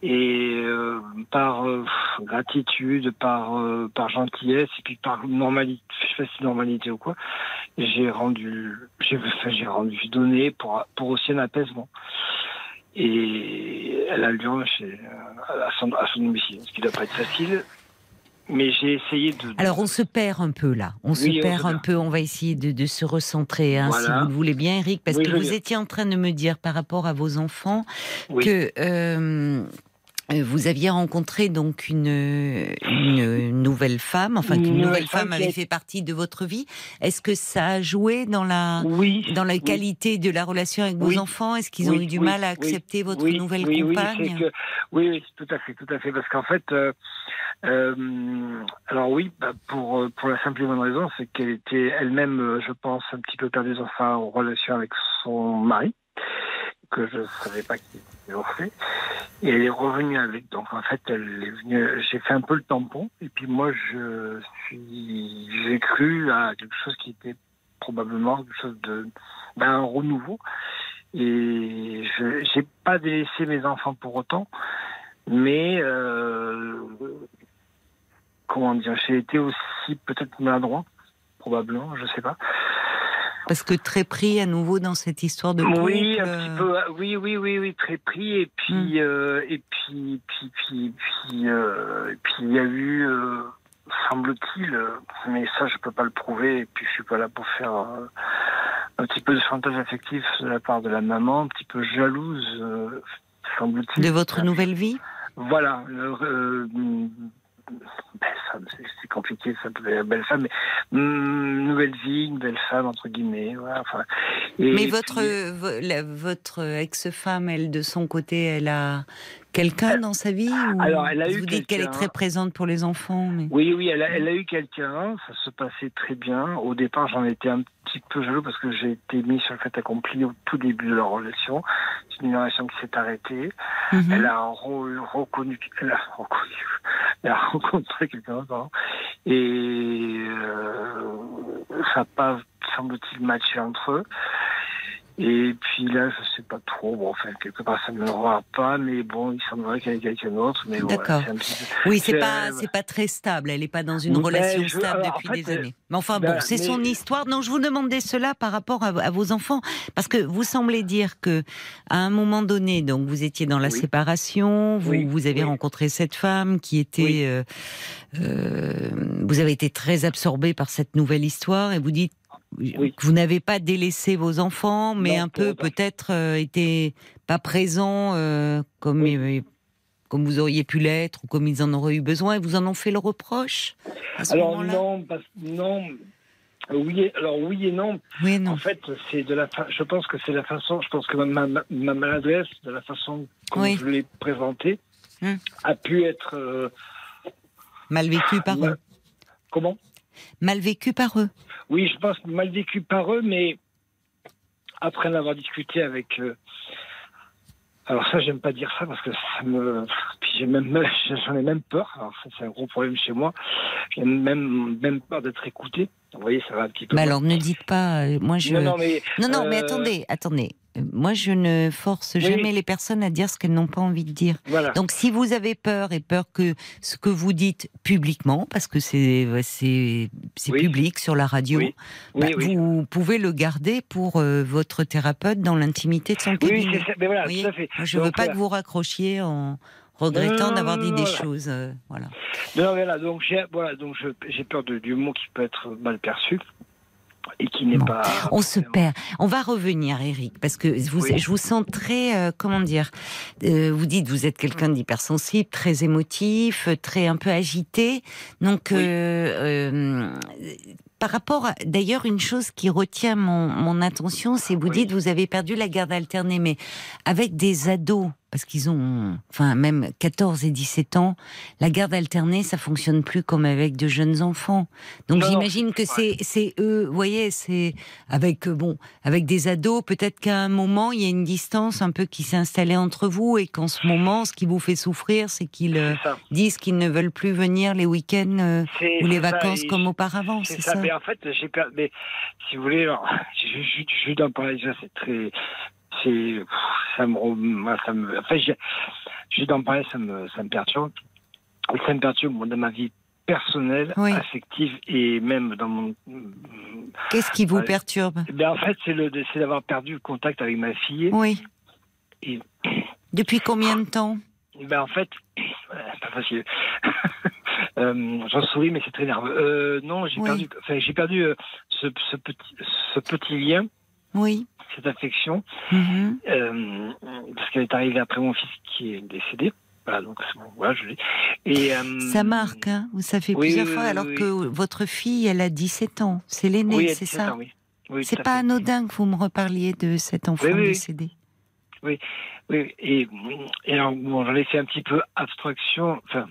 Et euh, par euh, gratitude, par euh, par gentillesse, et puis par normalité, je sais pas si normalité ou quoi, j'ai rendu, j'ai rendu, donné pour pour aussi un apaisement. Et elle a l'urne chez à son, à son domicile, ce qui doit pas être facile. Mais j'ai essayé de. Alors on se perd un peu là, on se on perd se un peu, on va essayer de, de se recentrer, hein, si vous le voulez bien Eric, parce Oui, que veux vous étiez en train de me dire par rapport à vos enfants Oui. que euh, Euh, Vous aviez rencontré donc une, une nouvelle femme, enfin Une qu'une nouvelle femme avait fait partie de votre vie. Est-ce que ça a joué dans la Oui. dans la oui. qualité de la relation avec vos Oui. enfants? Est-ce qu'ils ont eu du mal à accepter votre nouvelle compagne? que- oui, tout à fait, tout à fait, parce qu'en fait, euh, euh, alors oui, bah, pour euh, pour la simple et bonne raison, c'est qu'elle était elle-même, euh, je pense, un petit peu perdue dans sa relation avec son mari, que je savais pas qu'il était divorcé, et elle est revenue avec. Donc en fait, elle est venue. J'ai fait un peu le tampon, et puis moi, je suis, j'ai cru à quelque chose qui était probablement quelque chose de, ben, un renouveau. Et je j'ai pas délaissé mes enfants pour autant, mais euh, comment dire, j'ai été aussi peut-être maladroit, probablement, je sais pas. Parce que très pris à nouveau dans cette histoire de couple. Oui, un euh, petit peu. Oui, oui, oui, oui, très pris. Et puis, euh, et puis, puis, puis, puis, euh, et puis, il y a eu, euh, semble-t-il, euh, mais ça, je peux pas le prouver. Et puis, je suis pas là pour faire euh, un petit peu de chantage affectif de la part de la maman, un petit peu jalouse, euh, semble-t-il. de votre nouvelle vie? Voilà. Euh, euh, belle femme, c'est- compliqué, ça peut être belle femme, mais hum, nouvelle vie, une belle femme entre guillemets. Voilà, enfin, et Mais votre vo- la- votre ex-femme, elle de son côté, elle a quelqu'un dans sa vie ou- Alors, elle a Vous eu dites qu'elle est très présente pour les enfants, mais Oui, oui, elle a, elle a eu quelqu'un, ça se passait très bien. Au départ, j'en étais un petit peu jaloux parce que j'ai été mis sur le fait accompli au tout début de leur relation. C'est une relation qui s'est arrêtée. Mhm. Elle a re- reconnu, elle a reconnu, elle a rencontré quelqu'un. Et euh, ça n'a pas, semble-t-il, matché entre eux. Et puis là, je sais pas trop. Bon, enfin, quelque part, ça ne me regarde pas, mais bon, il semblerait qu'elle ait quelqu'un d'autre. Mais D'accord. voilà, petit oui, c'est c'est- pas c'est pas très stable. Elle n'est pas dans une relation je- stable alors, en depuis fait, des années. Mais enfin ben, bon, c'est mais- son histoire. Non, je vous demandais cela par rapport à, à vos enfants, parce que vous semblez dire que à un moment donné, donc vous étiez dans la Oui. séparation, vous Oui, vous avez oui. rencontré cette femme qui était, euh, euh, vous avez été très absorbé par cette nouvelle histoire et vous dites Oui. vous n'avez pas délaissé vos enfants, mais Non, un peu peut-être euh, été pas présent euh, comme Oui. comme vous auriez pu l'être ou comme ils en auraient eu besoin et vous en ont fait le reproche à ce Alors non, parce, non. Oui, et- alors oui et non. Oui, et non. En fait, c'est de la. fa- Je pense que c'est la façon. Je pense que ma, ma, ma maladresse, de la façon comme Oui. je l'ai présentée, Hmm. a pu être. euh, Mal vécu par eux? Comment? Mal vécu par eux? Oui, je pense mal vécu par eux, mais après en avoir discuté avec. euh, alors ça, j'aime pas dire ça parce que ça me. Puis j'ai même, j'en ai même peur. Alors ça, c'est un gros problème chez moi. J'ai même, même peur d'être écouté. Vous voyez, ça va un petit peu. Mais alors ne dites pas. euh, Moi je. Non, non, mais. Non, non, mais euh, attendez, attendez. Euh, Moi, je ne force Oui. jamais les personnes à dire ce qu'elles n'ont pas envie de dire. Voilà. Donc, si vous avez peur et peur que ce que vous dites publiquement, parce que c'est c'est c'est Oui. public sur la radio, Oui. bah, Oui, oui. vous pouvez le garder pour euh, votre thérapeute dans l'intimité de son Oui, cabinet. c'est ça. Mais voilà, Vous voyez tout à fait. Je ne veux pas que vous raccrochiez en regrettant Non, d'avoir dit des voilà. choses. euh, voilà. Non, voilà, donc j'ai voilà, donc je- j'ai peur de, du mot qui peut être mal perçu et qui n'est Bon. pas. On se perd. On va revenir, Eric, parce que vous, Oui. je vous sens très, euh, comment dire, euh, vous dites vous êtes quelqu'un d'hypersensible, très émotif, très un peu agité. Donc, Oui. par rapport, à- d'ailleurs, une chose qui retient mon, mon attention, c'est vous Oui. dites vous avez perdu la garde alternée, mais avec des ados, parce qu'ils ont, enfin même 14 et 17 ans, la garde alternée, ça fonctionne plus comme avec de jeunes enfants. Donc j'imagine que c'est c'est eux, vous voyez, c'est avec euh, bon, avec des ados, peut-être qu'à un moment il y a une distance un peu qui s'est installée entre vous et qu'en ce moment, ce qui vous fait souffrir, c'est qu'ils euh, disent qu'ils ne veulent plus venir les week-ends euh, ou les ça, vacances comme auparavant, C'est ça. ça. Mais en fait, j'ai. Mais si vous voulez, alors, je, je, je, parler déjà, c'est très. C'est. Ça me. moi, ça me. Enfin, j'ai- juste d'en parler, ça me, ça me perturbe. Et ça me perturbe dans ma vie personnelle, Oui. affective et même dans mon. Qu'est-ce qui vous perturbe? Eh bien, en fait, c'est le, c'est d'avoir perdu le contact avec ma fille. Oui. Et- Depuis combien de temps? Ben, en fait, pas facile. Euh, J'en souris, mais c'est très nerveux. Euh, non, j'ai Oui. perdu, enfin, j'ai perdu euh, ce, ce petit, ce petit lien, Oui. Cette affection, Mhm. euh, parce qu'elle est arrivée après mon fils qui est décédé. Voilà, donc voilà, je. Et, euh, Ça marque, hein ça fait oui, plusieurs oui, fois, oui, alors que votre fille, elle a 17 ans. C'est l'aînée, c'est 17 ça ans, C'est pas fait. anodin que vous me reparliez de cet enfant Oui, oui, oui. décédé. Oui, et, et alors, bon, j'en ai fait un petit peu abstraction. Enfin,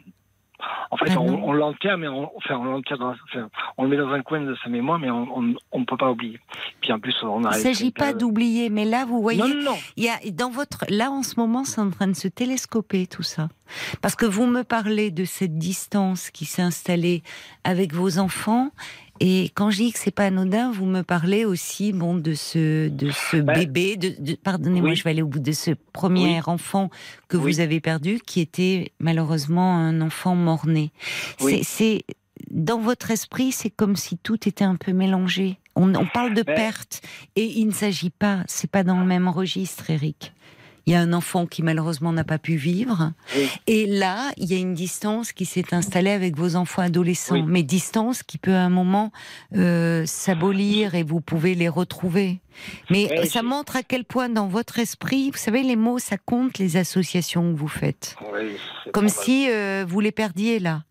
en fait, Ah on, on l'enterre, mais on, enfin, on l'enterre dans, enfin, on le met dans un coin de sa mémoire, mais on ne peut pas oublier. Puis en plus, on Il ne s'agit pas d'oublier, mais là, vous voyez, Non, non, non. il y a dans votre là en ce moment, c'est en train de se télescoper tout ça, parce que vous me parlez de cette distance qui s'est installée avec vos enfants. Et quand je dis que c'est pas anodin, vous me parlez aussi bon de ce de ce Bah, bébé, de, de- pardonnez-moi, oui. je vais aller au bout de ce premier Oui. enfant que vous avez perdu, qui était malheureusement un enfant mort-né. C'est dans votre esprit, c'est comme si tout était un peu mélangé. On, on parle de Ben- perte et il ne s'agit pas, c'est pas dans le même registre, Eric. Il y a un enfant qui malheureusement n'a pas pu vivre. Oui. Et là, il y a une distance qui s'est installée avec vos enfants adolescents. Oui. Mais distance qui peut à un moment euh, s'abolir et vous pouvez les retrouver. Mais ça montre à quel point dans votre esprit, vous savez, les mots, ça compte les associations que vous faites. Comme si euh, vous les perdiez là.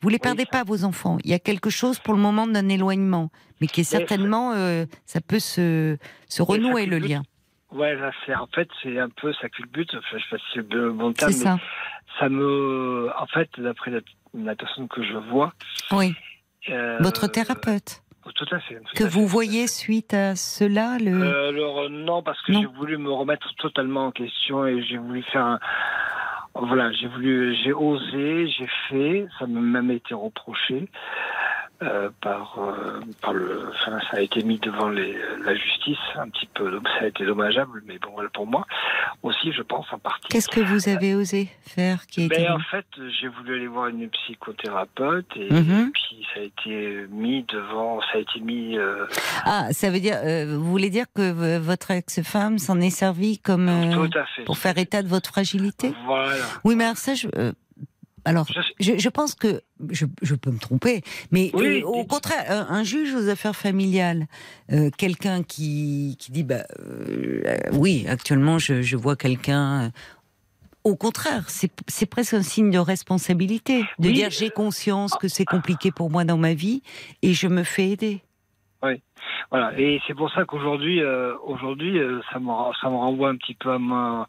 Vous les perdez pas, vos enfants. Il y a quelque chose pour le moment d'un éloignement, mais qui est certainement, euh, ça peut se, se renouer le lien. Ouais, là, c'est en fait, c'est un peu ça culbute. Enfin, je sais pas si c'est le bon terme, C'est mais ça. ça me, en fait, d'après la, la personne que je vois, Oui. euh, Votre thérapeute Tout à fait. tout que à vous fait. voyez suite à cela, le. Euh, alors euh, non, parce que j'ai voulu me remettre totalement en question et j'ai voulu faire un... Voilà, j'ai voulu, j'ai osé, j'ai fait, ça m'a même été reproché euh, par, euh, par le, enfin, ça a été mis devant les, la justice un petit peu, donc ça a été dommageable, mais bon, pour moi aussi, je pense en partie. Qu'est-ce que vous avez osé faire qui. Ben, en fait, j'ai voulu aller voir une psychothérapeute et, Mhm. puis ça a été mis devant, ça a été mis. euh, Ah, ça veut dire, vous voulez dire que votre ex-femme s'en est servie comme tout à fait. pour faire état de votre fragilité? Voilà. Oui, mais alors ça, je. Alors, Je- je, pense que je, je peux me tromper, mais Oui, euh, au contraire, un, un juge aux affaires familiales, euh, quelqu'un qui, qui dit bah euh, euh, oui, actuellement je, je vois quelqu'un. au contraire, c'est c'est presque un signe de responsabilité de Oui. dire j'ai conscience que c'est compliqué pour moi dans ma vie et je me fais aider. Voilà, et c'est pour ça qu'aujourd'hui, euh, aujourd'hui, euh, ça me ça me renvoie un petit peu à ma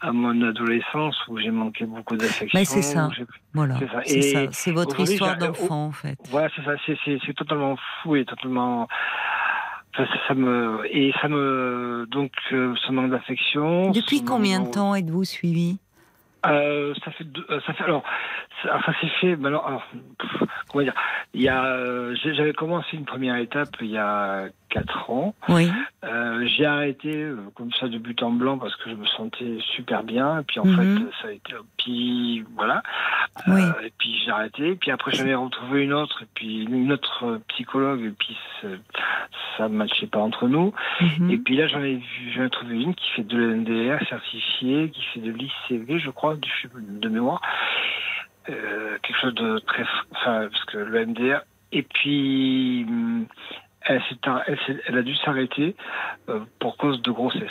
à mon adolescence où j'ai manqué beaucoup d'affection. Mais c'est ça. Voilà, C'est ça. c'est votre histoire j'ai- d'enfant en fait. Voilà, c'est ça, c'est totalement fou et totalement. enfin, ça, me et ça me donc euh, ce manque d'affection. Depuis combien de temps êtes-vous suivi? Euh, ça fait deux, euh, ça fait alors ça, enfin c'est fait alors, pff, comment dire? Il y a euh, j'avais commencé une première étape il y a quatre ans Oui. Euh, j'ai arrêté euh, comme ça de but en blanc parce que je me sentais super bien et puis en Mhm. fait ça a été puis voilà Oui. Euh, et puis j'ai arrêté puis après j'en ai retrouvé une autre et puis une autre euh, psychologue et puis ça ne matchait pas entre nous Mhm. et puis là, j'en ai j'en ai trouvé une qui fait de l'NDR certifié, qui fait de l'ICV, je crois, du- de mémoire. Euh, quelque chose de très, enfin, parce que le MDR. Et puis, hum, elle, a dû s'arrêter euh, pour cause de grossesse.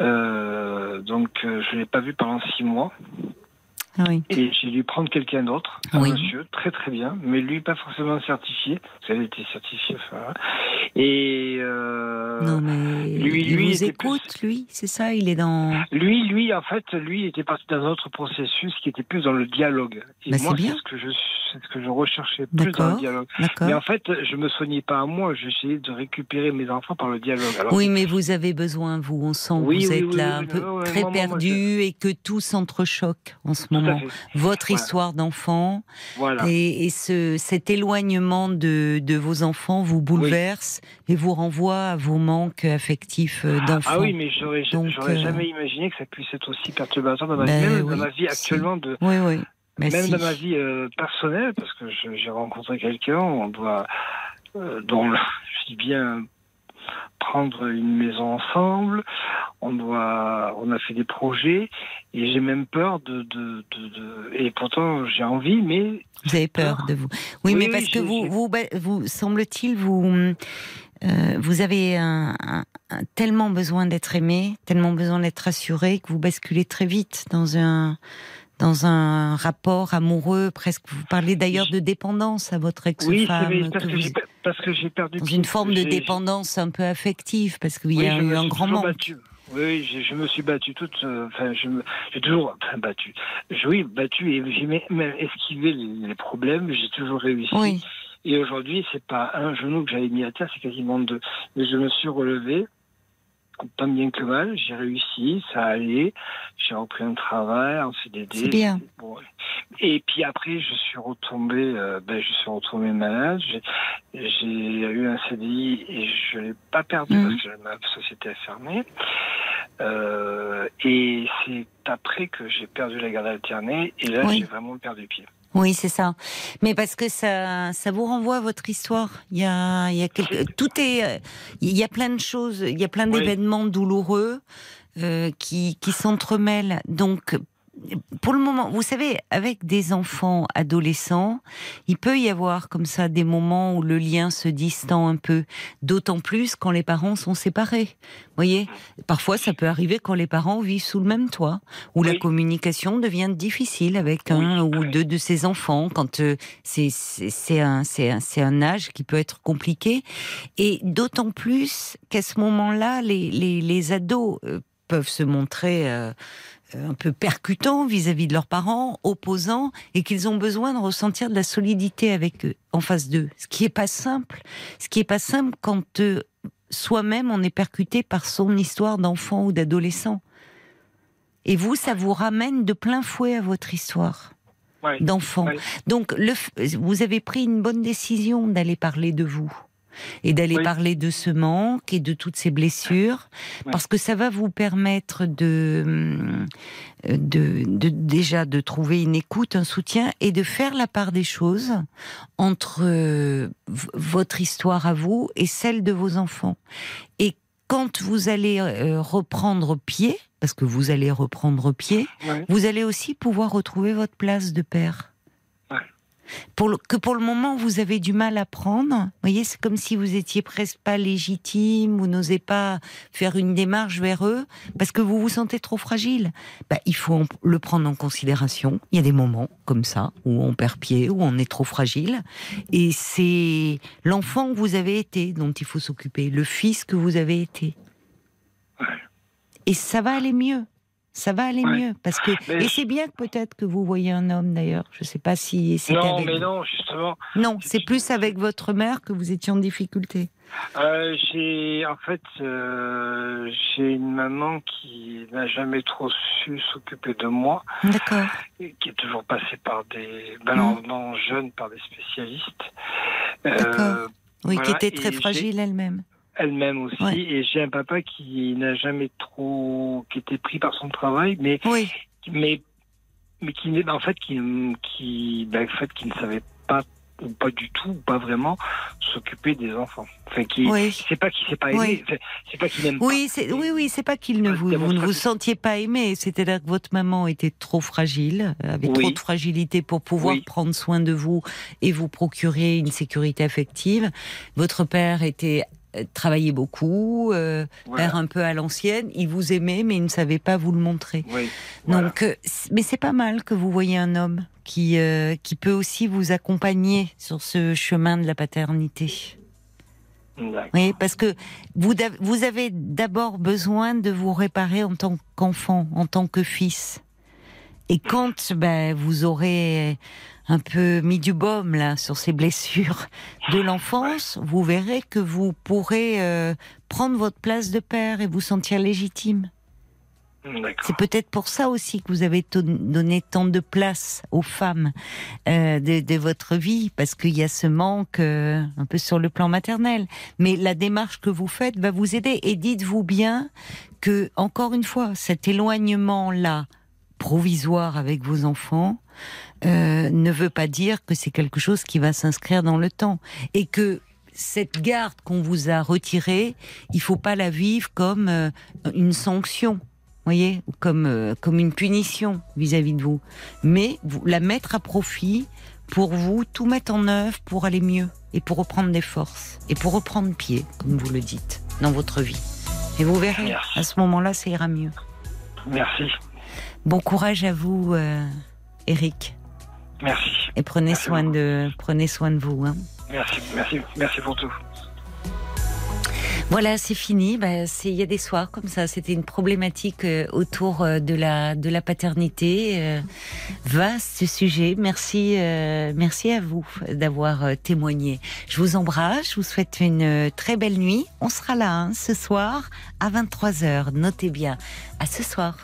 Euh, donc, euh, je l'ai pas vue pendant six mois. Ah Oui. Et j'ai dû prendre quelqu'un d'autre, un Oui. monsieur, très très bien, mais lui pas forcément certifié, parce qu'elle était certifiée. Enfin, voilà. et euh, Non, mais lui- il lui vous écoute, lui, c'est ça Il est dans. lui, lui, en fait, lui était parti dans un autre processus qui était plus dans le dialogue. Et Bah, moi, c'est bien. c'est ce que je, ce que je recherchais plus dans le dialogue. Mais en fait, je me soignais pas à moi, j'essayais de récupérer mes enfants par le dialogue. Alors, Oui, mais vous avez besoin, vous, on sent que Oui, vous êtes là un peu très perdu et que tout s'entrechoque en ce moment. Votre Voilà. histoire d'enfant Voilà. et, et ce, cet éloignement de, de vos enfants vous bouleverse et vous renvoie à vos manques affectifs euh, d'enfants. Ah oui, mais j'aurais, euh, jamais imaginé que ça puisse être aussi perturbateur dans ma, Ben même oui, dans ma vie si. actuellement de, Oui, oui. Mais même si. dans ma vie euh, personnelle, parce que j'ai rencontré quelqu'un, on doit, euh, dont je dis bien prendre une maison ensemble, on doit, on a fait des projets, et j'ai même peur de, de, de, de- et pourtant j'ai envie, mais Vous avez peur de vous. Oui, Oui, mais oui, parce que vous, bah, vous semble-t-il, vous, euh, vous avez un, un- un- tellement besoin d'être aimé, tellement besoin d'être rassuré que vous basculez très vite dans un dans un rapport amoureux, presque. Vous parlez d'ailleurs de dépendance à votre ex-femme. Oui, parce, que vous- j'ai- parce que j'ai perdu. dans une forme de dépendance un peu affective, parce qu'il y a eu un grand manque. battu. Oui, je me suis battu toute. euh, Enfin, je me, j'ai toujours enfin, battu. Je- Oui, battu et j'ai même- même esquivé les, les problèmes. J'ai toujours réussi. Oui, Et aujourd'hui, c'est pas un genou que j'avais mis à terre, c'est quasiment deux. Mais je me suis relevé, tant bien que mal. J'ai réussi, ça allait. J'ai repris un travail en CDD. C'est bien. Bon. Et puis après, je suis retombé, euh, ben, je suis retombé malade. J'ai, eu un CDI et je l'ai pas perdu Mhm. parce que ma société a fermé. Euh, et c'est après que j'ai perdu la garde alternée et là, Oui. j'ai vraiment perdu pied. Oui, c'est ça. Mais parce que ça, ça vous renvoie à votre histoire. Il y a, il y a quelque, tout est, il y a plein de choses, il y a plein Oui. d'événements douloureux euh, qui, qui s'entremêlent. Donc, pour le moment, vous savez, avec des enfants adolescents, il peut y avoir comme ça des moments où le lien se distend un peu, d'autant plus quand les parents sont séparés. Vous voyez, parfois ça peut arriver quand les parents vivent sous le même toit, où la communication devient difficile avec un Oui, ou oui. deux de ses enfants, quand euh, c'est un, c'est un, c'est un âge qui peut être compliqué, et d'autant plus qu'à ce moment-là, les, les, les ados euh, peuvent se montrer euh, un peu percutants vis-à-vis de leurs parents, opposants, et qu'ils ont besoin de ressentir de la solidité avec eux, en face d'eux. Ce qui est pas simple. Ce qui est pas simple quand euh, soi-même on est percuté par son histoire d'enfant ou d'adolescent. Et vous, ça vous ramène de plein fouet à votre histoire Ouais. d'enfant. Ouais. Donc, le, vous avez pris une bonne décision d'aller parler de vous et d'aller Oui. parler de ce manque et de toutes ces blessures, Ouais. parce que ça va vous permettre de, hum, de, de déjà de trouver une écoute, un soutien et de faire la part des choses entre euh, votre histoire à vous et celle de vos enfants. Et quand vous allez euh, reprendre pied, parce que vous allez reprendre pied, Ouais. vous allez aussi pouvoir retrouver votre place de père. Ouais. Pour le- que pour le moment vous avez du mal à prendre. Vous voyez, c'est comme si vous étiez presque pas légitime, vous n'osez pas faire une démarche vers eux parce que vous vous sentez trop fragile. Bah, il faut le prendre en considération. Il y a des moments comme ça où on perd pied, où on est trop fragile, et c'est l'enfant que vous avez été dont il faut s'occuper, le fils que vous avez été. Et ça va aller mieux. Ça va aller Ouais. mieux parce que Mais et c'est bien que peut-être que vous voyez un homme d'ailleurs. Je sais pas si c'était Non, avec mais non, justement. Non, c'est plus avec votre mère que vous étiez en difficulté. Euh, j'ai en fait euh, j'ai une maman qui n'a jamais trop su s'occuper de moi, D'accord. et qui est toujours passée par des ben, Mhm. non, non, jeune par des spécialistes. Euh, D'accord. Oui, qui était très fragile elle-même. Elle-même aussi, Ouais. et j'ai un papa qui n'a jamais trop, qui était pris par son travail, mais Oui. mais mais qui n'est en fait qui qui ben, en fait qui ne savait pas ou pas du tout ou pas vraiment s'occuper des enfants. Enfin qui Oui. c'est pas qu'il sait pas aimer, Oui. c'est pas qu'il Oui, c'est oui, oui, c'est pas qu'il ne vous, vous ne vous sentiez pas aimé. C'est-à-dire que votre maman était trop fragile, avait Oui. trop de fragilité pour pouvoir prendre soin de vous et vous procurer une sécurité affective. Votre père était euh, travaillait beaucoup, euh, Voilà. père un peu à l'ancienne. Il vous aimait, mais il ne savait pas vous le montrer. Oui. voilà. Donc, euh, mais c'est pas mal que vous voyez un homme qui euh, qui peut aussi vous accompagner sur ce chemin de la paternité. Oui, parce que vous, vous avez d'abord besoin de vous réparer en tant qu'enfant, en tant que fils. Et quand ben, vous aurez un peu mis du baume là sur ces blessures de l'enfance, vous verrez que vous pourrez euh, prendre votre place de père et vous sentir légitime. C'est peut-être pour ça aussi que vous avez donné tant de place aux femmes euh, de, de votre vie, parce qu'il y a ce manque euh, un peu sur le plan maternel. Mais la démarche que vous faites va vous aider. Et dites-vous bien que, encore une fois, cet éloignement-là, provisoire avec vos enfants, euh, ne veut pas dire que c'est quelque chose qui va s'inscrire dans le temps. Et que cette garde qu'on vous a retirée, il faut pas la vivre comme euh, une sanction voyez, comme, euh, comme une punition vis-à-vis de vous. Mais vous, la mettre à profit pour vous, tout mettre en œuvre pour aller mieux et pour reprendre des forces et pour reprendre pied, comme vous le dites, dans votre vie. Et vous verrez, Merci. à ce moment-là, ça ira mieux. Merci. Bon courage à vous, euh, Eric. Merci. Et prenez Merci soin beaucoup. de, prenez soin de vous. hein. Merci, merci, merci pour tout. Voilà, c'est fini. Bah, c'est il y a des soirs comme ça. C'était une problématique euh, autour euh, de la de la paternité. euh, vaste sujet. Merci, merci à vous d'avoir témoigné. Je vous embrasse. Je vous souhaite une très belle nuit. On sera là hein, ce soir à 23 h Notez bien. À ce soir.